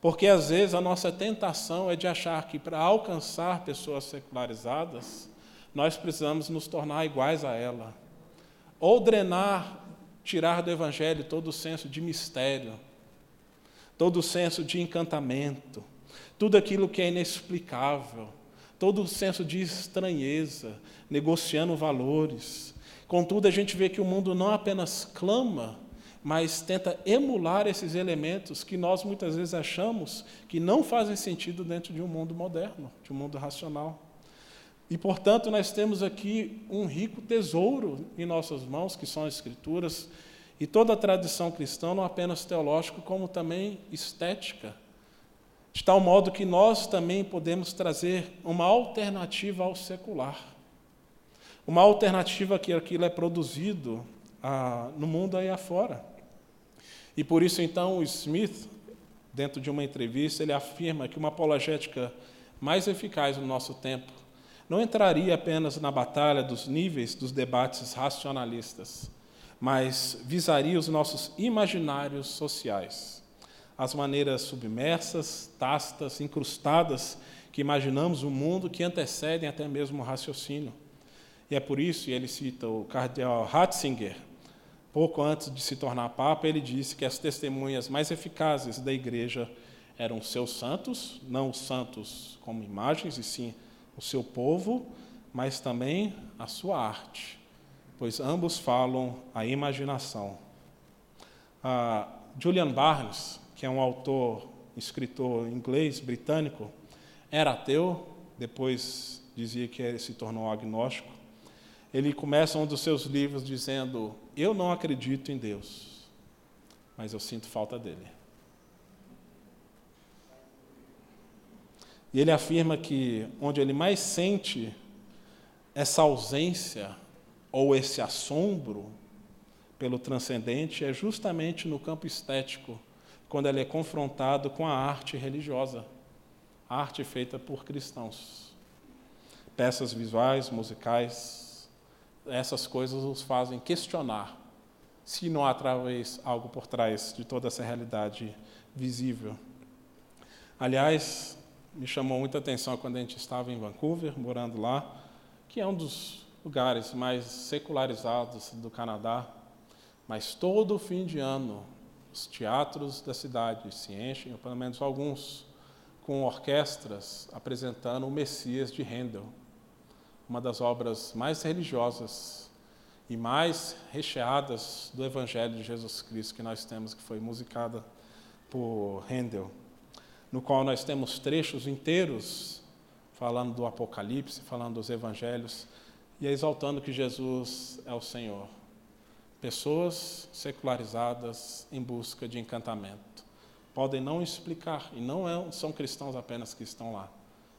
Porque às vezes a nossa tentação é de achar que para alcançar pessoas secularizadas, nós precisamos nos tornar iguais a ela. Ou drenar, tirar do evangelho todo o senso de mistério, todo o senso de encantamento, tudo aquilo que é inexplicável, todo o senso de estranheza, negociando valores. Contudo, a gente vê que o mundo não apenas clama, mas tenta emular esses elementos que nós muitas vezes achamos que não fazem sentido dentro de um mundo moderno, de um mundo racional. E, portanto, nós temos aqui um rico tesouro em nossas mãos, que são as Escrituras, e toda a tradição cristã, não apenas teológica, como também estética, de tal modo que nós também podemos trazer uma alternativa ao secular. Uma alternativa que aquilo é produzido ah, no mundo aí afora. E por isso, então, o Smith, dentro de uma entrevista, ele afirma que uma apologética mais eficaz no nosso tempo não entraria apenas na batalha dos níveis dos debates racionalistas, mas visaria os nossos imaginários sociais, as maneiras submersas, tácitas, incrustadas que imaginamos o mundo que antecedem até mesmo o raciocínio. E é por isso, e ele cita o cardeal Ratzinger, pouco antes de se tornar papa, ele disse que as testemunhas mais eficazes da igreja eram os seus santos, não os santos como imagens, e sim o seu povo, mas também a sua arte. Pois ambos falam a imaginação. Julian Barnes, que é um autor, escritor inglês, britânico, era ateu, depois dizia que ele se tornou agnóstico. Ele começa um dos seus livros dizendo: Eu não acredito em Deus, mas eu sinto falta dele. E ele afirma que onde ele mais sente essa ausência ou esse assombro pelo transcendente é justamente no campo estético, quando ele é confrontado com a arte religiosa, a arte feita por cristãos. Peças visuais, musicais, essas coisas os fazem questionar se não há talvez algo por trás de toda essa realidade visível. Aliás, me chamou muita atenção quando a gente estava em Vancouver, morando lá, que é um dos lugares mais secularizados do Canadá, mas todo fim de ano os teatros da cidade se enchem, ou pelo menos alguns, com orquestras apresentando o Messias de Handel, uma das obras mais religiosas e mais recheadas do Evangelho de Jesus Cristo que nós temos, que foi musicada por Handel no qual nós temos trechos inteiros falando do Apocalipse, falando dos Evangelhos e exaltando que Jesus é o Senhor. Pessoas secularizadas em busca de encantamento. Podem não explicar, e não é, são cristãos apenas que estão lá.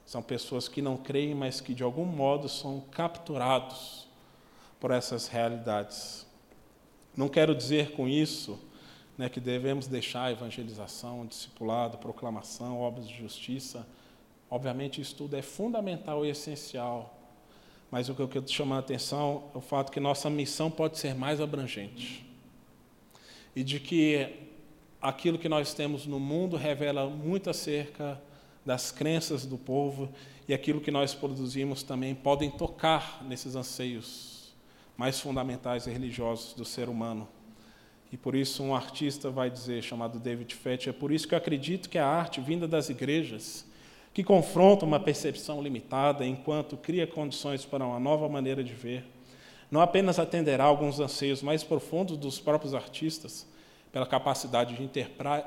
São pessoas que não creem, mas que de algum modo são capturados por essas realidades. Não quero dizer com isso né, que devemos deixar a evangelização, discipulado, proclamação, obras de justiça. Obviamente, isso tudo é fundamental e essencial. Mas o que eu quero chamar a atenção é o fato que nossa missão pode ser mais abrangente. E de que aquilo que nós temos no mundo revela muito acerca das crenças do povo e aquilo que nós produzimos também podem tocar nesses anseios mais fundamentais e religiosos do ser humano. E por isso um artista vai dizer, chamado David Fett, é por isso que eu acredito que a arte vinda das igrejas, que confronta uma percepção limitada enquanto cria condições para uma nova maneira de ver, não apenas atenderá alguns anseios mais profundos dos próprios artistas, pela capacidade de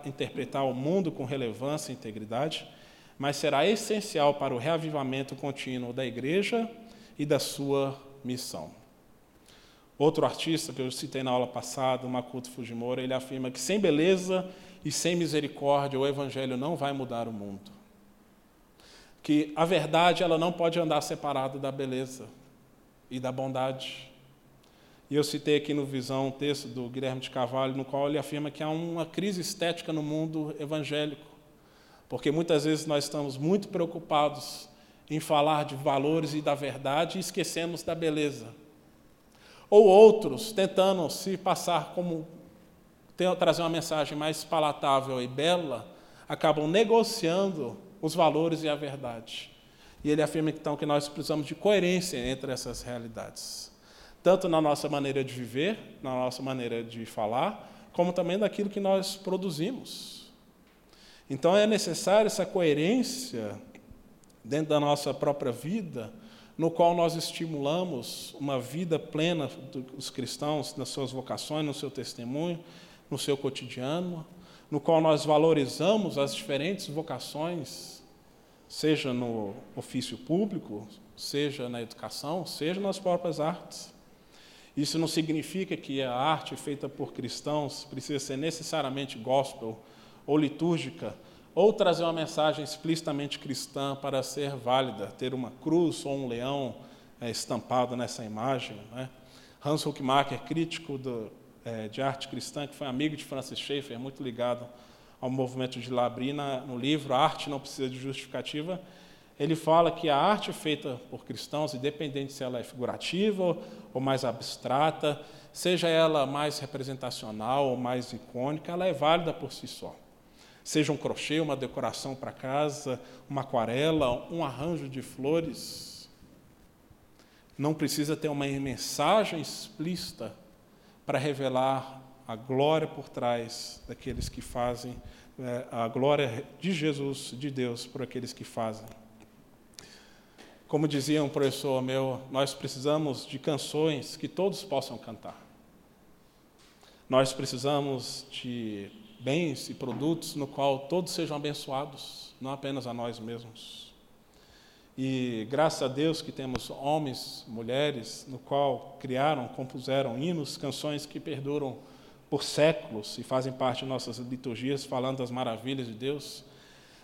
interpretar o mundo com relevância e integridade, mas será essencial para o reavivamento contínuo da igreja e da sua missão. Outro artista que eu citei na aula passada, Makoto Fujimori, ele afirma que sem beleza e sem misericórdia o evangelho não vai mudar o mundo. Que a verdade ela não pode andar separada da beleza e da bondade. E eu citei aqui no Visão um texto do Guilherme de Carvalho, no qual ele afirma que há uma crise estética no mundo evangélico, porque muitas vezes nós estamos muito preocupados em falar de valores e da verdade e esquecemos da beleza ou outros tentando se passar como trazer uma mensagem mais palatável e bela, acabam negociando os valores e a verdade. E ele afirma então que nós precisamos de coerência entre essas realidades, tanto na nossa maneira de viver, na nossa maneira de falar, como também naquilo que nós produzimos. Então é necessária essa coerência dentro da nossa própria vida no qual nós estimulamos uma vida plena dos cristãos nas suas vocações, no seu testemunho, no seu cotidiano, no qual nós valorizamos as diferentes vocações, seja no ofício público, seja na educação, seja nas próprias artes. Isso não significa que a arte feita por cristãos precisa ser necessariamente gospel ou litúrgica, ou trazer uma mensagem explicitamente cristã para ser válida, ter uma cruz ou um leão é, estampado nessa imagem. Né? Hans Huckmacher, crítico do, é, de arte cristã, que foi amigo de Francis Schaeffer, muito ligado ao movimento de Labrina, no livro A Arte Não Precisa de Justificativa, ele fala que a arte feita por cristãos, independente se ela é figurativa ou mais abstrata, seja ela mais representacional ou mais icônica, ela é válida por si só. Seja um crochê, uma decoração para casa, uma aquarela, um arranjo de flores. Não precisa ter uma mensagem explícita para revelar a glória por trás daqueles que fazem, é, a glória de Jesus, de Deus, por aqueles que fazem. Como dizia um professor meu, nós precisamos de canções que todos possam cantar. Nós precisamos de bens e produtos no qual todos sejam abençoados, não apenas a nós mesmos. E graças a Deus que temos homens, mulheres, no qual criaram, compuseram hinos, canções que perduram por séculos e fazem parte de nossas liturgias, falando das maravilhas de Deus,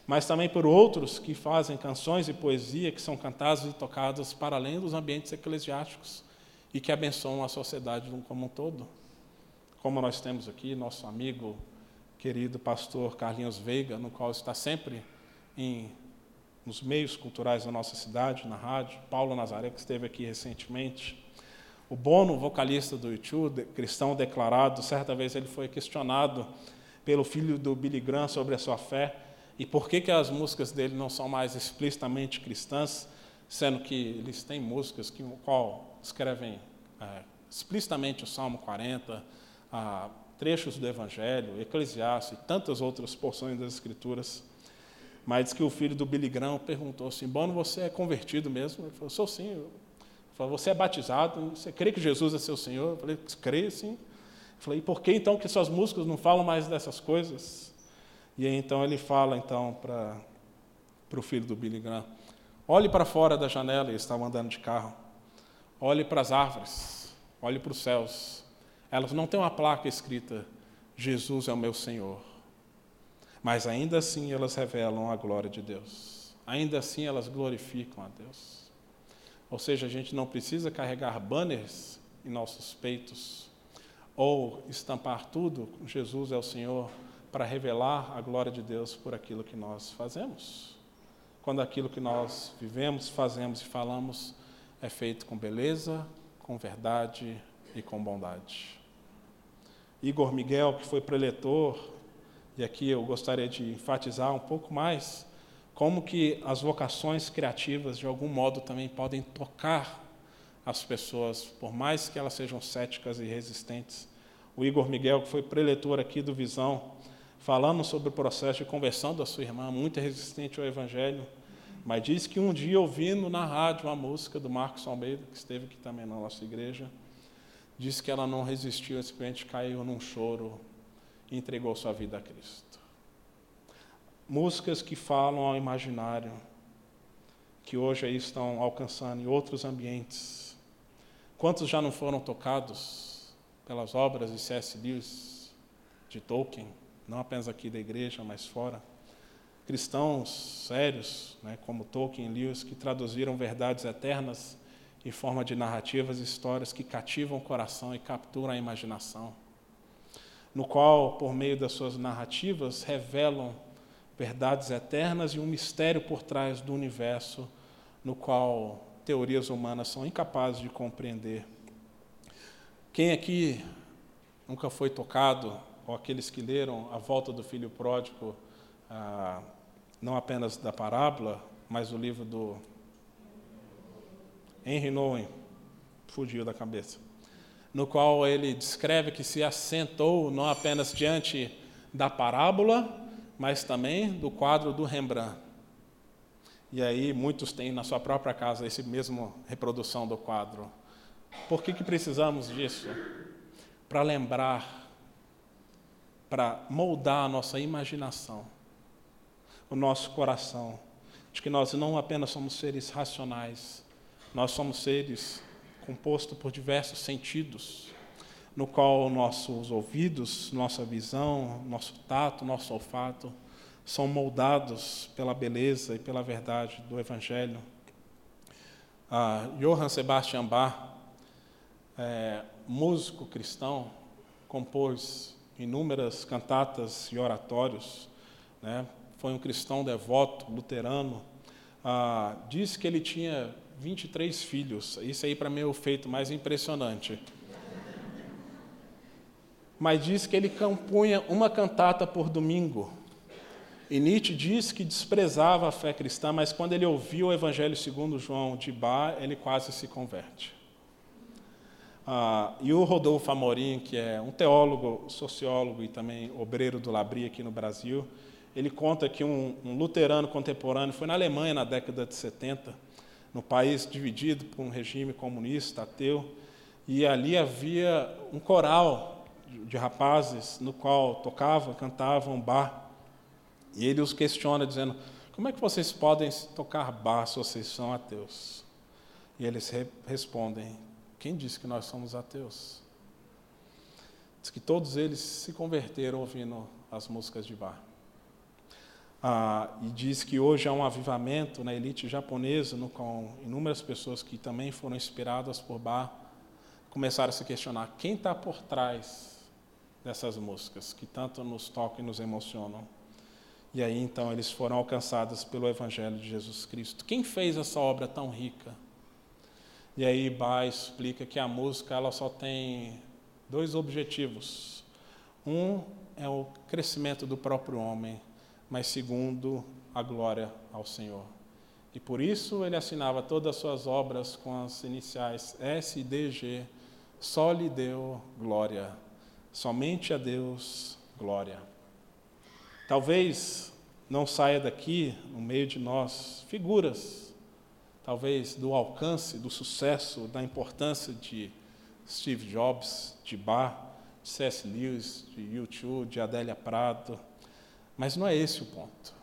mas também por outros que fazem canções e poesia que são cantadas e tocadas para além dos ambientes eclesiásticos e que abençoam a sociedade como um todo. Como nós temos aqui nosso amigo querido pastor Carlinhos Veiga, no qual está sempre em, nos meios culturais da nossa cidade, na rádio, Paulo Nazaré, que esteve aqui recentemente. O Bono, vocalista do YouTube, cristão declarado, certa vez ele foi questionado pelo filho do Billy Graham sobre a sua fé e por que, que as músicas dele não são mais explicitamente cristãs, sendo que eles têm músicas que qual escrevem é, explicitamente o Salmo 40, a trechos do Evangelho, Eclesiastes e tantas outras porções das Escrituras. Mas diz que o filho do Billy Graham perguntou assim: Bono, você é convertido mesmo? Ele falou: Sou sim. Ele falou: Você é batizado? Você crê que Jesus é seu Senhor? Eu falei: Creio sim. Ele falou: E por que então que suas músicas não falam mais dessas coisas? E aí então ele fala então para para o filho do Billy Graham: Olhe para fora da janela, eles estavam andando de carro. Olhe para as árvores, olhe para os céus. Elas não têm uma placa escrita: Jesus é o meu Senhor. Mas ainda assim elas revelam a glória de Deus. Ainda assim elas glorificam a Deus. Ou seja, a gente não precisa carregar banners em nossos peitos ou estampar tudo, Jesus é o Senhor, para revelar a glória de Deus por aquilo que nós fazemos. Quando aquilo que nós vivemos, fazemos e falamos é feito com beleza, com verdade e com bondade. Igor Miguel, que foi preletor, e aqui eu gostaria de enfatizar um pouco mais como que as vocações criativas de algum modo também podem tocar as pessoas, por mais que elas sejam céticas e resistentes. O Igor Miguel, que foi preletor aqui do Visão, falando sobre o processo de conversão da sua irmã, muito resistente ao Evangelho, mas disse que um dia, ouvindo na rádio uma música do Marcos Almeida, que esteve aqui também na nossa igreja, disse que ela não resistiu, simplesmente caiu num choro e entregou sua vida a Cristo. Músicas que falam ao imaginário, que hoje aí estão alcançando em outros ambientes. Quantos já não foram tocados pelas obras de C.S. Lewis, de Tolkien, não apenas aqui da igreja, mas fora? Cristãos sérios, né, como Tolkien e Lewis, que traduziram verdades eternas em forma de narrativas e histórias que cativam o coração e capturam a imaginação, no qual, por meio das suas narrativas, revelam verdades eternas e um mistério por trás do universo, no qual teorias humanas são incapazes de compreender. Quem aqui nunca foi tocado, ou aqueles que leram A Volta do Filho Pródigo, ah, não apenas da parábola, mas o livro do Henry Nouwen, fugiu da cabeça, no qual ele descreve que se assentou não apenas diante da parábola, mas também do quadro do Rembrandt. E aí muitos têm na sua própria casa esse mesmo reprodução do quadro. Por que, que precisamos disso? Para lembrar, para moldar a nossa imaginação, o nosso coração, de que nós não apenas somos seres racionais, nós somos seres compostos por diversos sentidos, no qual nossos ouvidos, nossa visão, nosso tato, nosso olfato são moldados pela beleza e pela verdade do Evangelho. Ah, Johann Sebastian Bach, é, músico cristão, compôs inúmeras cantatas e oratórios, né? foi um cristão devoto, luterano. Ah, disse que ele tinha 23 filhos. Isso aí para mim é o feito mais impressionante. Mas diz que ele compunha uma cantata por domingo. E Nietzsche diz que desprezava a fé cristã, mas quando ele ouviu o Evangelho segundo João de Bar, ele quase se converte. Ah, e o Rodolfo Amorim, que é um teólogo, sociólogo e também obreiro do Labri aqui no Brasil, ele conta que um, um luterano contemporâneo foi na Alemanha na década de 70 no país dividido por um regime comunista, ateu, e ali havia um coral de rapazes no qual tocavam, cantavam bar. E ele os questiona dizendo: "Como é que vocês podem tocar bar se vocês são ateus?" E eles re respondem: "Quem disse que nós somos ateus?" Diz que todos eles se converteram ouvindo as músicas de bar. Ah, e diz que hoje há um avivamento na elite japonesa, no qual inúmeras pessoas que também foram inspiradas por Bach começaram a se questionar quem está por trás dessas músicas que tanto nos tocam e nos emocionam. E aí então eles foram alcançados pelo Evangelho de Jesus Cristo. Quem fez essa obra tão rica? E aí Bach explica que a música ela só tem dois objetivos. Um é o crescimento do próprio homem mas segundo a glória ao Senhor. E por isso ele assinava todas as suas obras com as iniciais SDG, só lhe deu glória, somente a Deus glória. Talvez não saia daqui, no meio de nós, figuras, talvez do alcance, do sucesso, da importância de Steve Jobs, de Bach, de C.S. Lewis, de U2, de Adélia Prado, mas não é esse o ponto.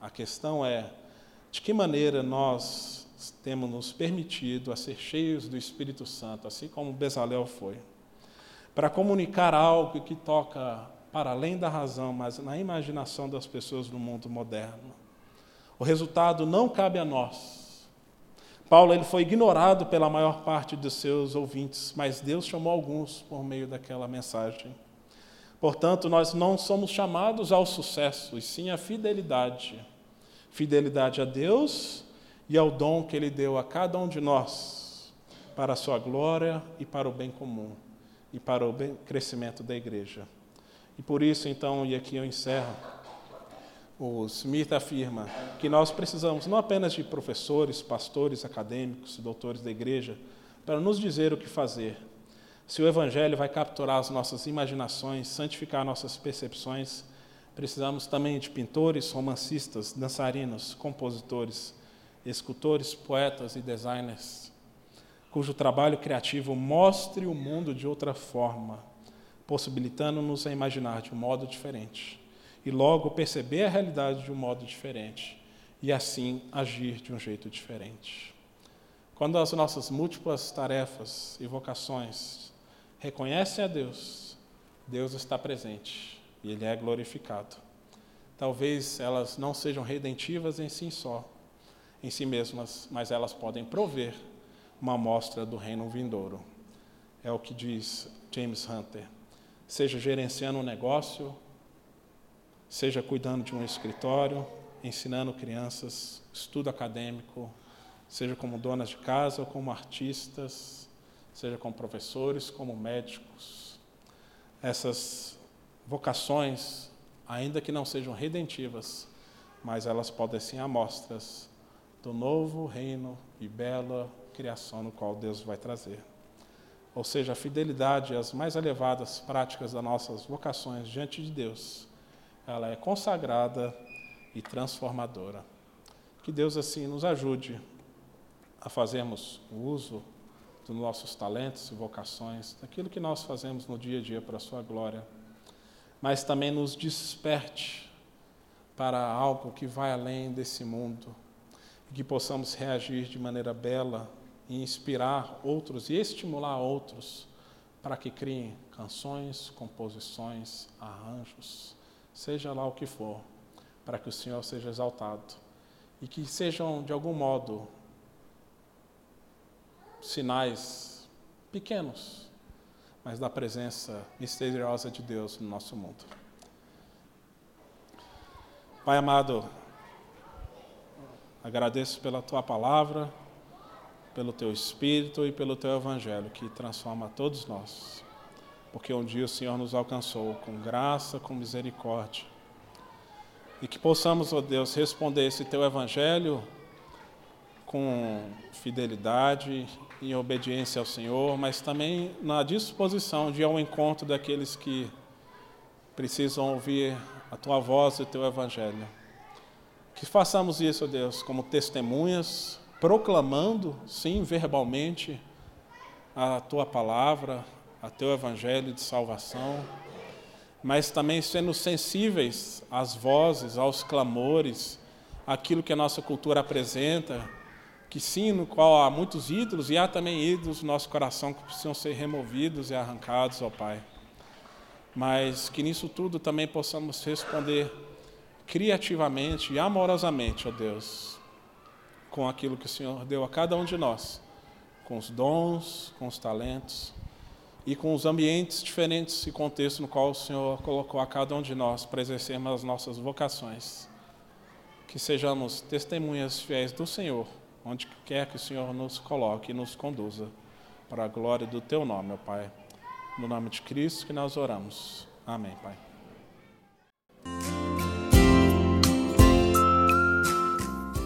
A questão é de que maneira nós temos nos permitido a ser cheios do Espírito Santo, assim como Bezalel foi, para comunicar algo que toca para além da razão, mas na imaginação das pessoas do mundo moderno. O resultado não cabe a nós. Paulo ele foi ignorado pela maior parte dos seus ouvintes, mas Deus chamou alguns por meio daquela mensagem. Portanto, nós não somos chamados ao sucesso, e sim à fidelidade. Fidelidade a Deus e ao dom que Ele deu a cada um de nós, para a sua glória e para o bem comum, e para o crescimento da igreja. E por isso, então, e aqui eu encerro, o Smith afirma que nós precisamos não apenas de professores, pastores, acadêmicos, doutores da igreja, para nos dizer o que fazer, se o Evangelho vai capturar as nossas imaginações, santificar nossas percepções, precisamos também de pintores, romancistas, dançarinos, compositores, escultores, poetas e designers, cujo trabalho criativo mostre o mundo de outra forma, possibilitando-nos a imaginar de um modo diferente e logo perceber a realidade de um modo diferente e assim agir de um jeito diferente. Quando as nossas múltiplas tarefas e vocações reconhecem a Deus, Deus está presente e Ele é glorificado. Talvez elas não sejam redentivas em si só, em si mesmas, mas elas podem prover uma amostra do reino vindouro. É o que diz James Hunter. Seja gerenciando um negócio, seja cuidando de um escritório, ensinando crianças, estudo acadêmico, seja como donas de casa ou como artistas, seja como professores, como médicos. Essas vocações, ainda que não sejam redentivas, mas elas podem ser amostras do novo reino e bela criação no qual Deus vai trazer. Ou seja, a fidelidade às mais elevadas práticas das nossas vocações diante de Deus, ela é consagrada e transformadora. Que Deus assim nos ajude a fazermos o uso dos nossos talentos e vocações, daquilo que nós fazemos no dia a dia para a Sua glória, mas também nos desperte para algo que vai além desse mundo, e que possamos reagir de maneira bela e inspirar outros e estimular outros para que criem canções, composições, arranjos, seja lá o que for, para que o Senhor seja exaltado e que sejam de algum modo sinais pequenos, mas da presença misteriosa de Deus no nosso mundo. Pai amado, agradeço pela tua palavra, pelo teu espírito e pelo teu evangelho que transforma todos nós. Porque um dia o Senhor nos alcançou com graça, com misericórdia. E que possamos, ó Deus, responder esse teu evangelho com fidelidade em obediência ao Senhor, mas também na disposição de ir ao encontro daqueles que precisam ouvir a tua voz e o teu evangelho. Que façamos isso, Deus, como testemunhas proclamando, sim, verbalmente, a tua palavra, a teu evangelho de salvação, mas também sendo sensíveis às vozes, aos clamores, aquilo que a nossa cultura apresenta, que sim, no qual há muitos ídolos e há também ídolos no nosso coração que precisam ser removidos e arrancados, ó Pai. Mas que nisso tudo também possamos responder criativamente e amorosamente, ó Deus, com aquilo que o Senhor deu a cada um de nós, com os dons, com os talentos e com os ambientes diferentes e contextos no qual o Senhor colocou a cada um de nós para exercermos as nossas vocações. Que sejamos testemunhas fiéis do Senhor, onde quer que o Senhor nos coloque e nos conduza, para a glória do Teu nome, ó Pai. No nome de Cristo que nós oramos. Amém, Pai.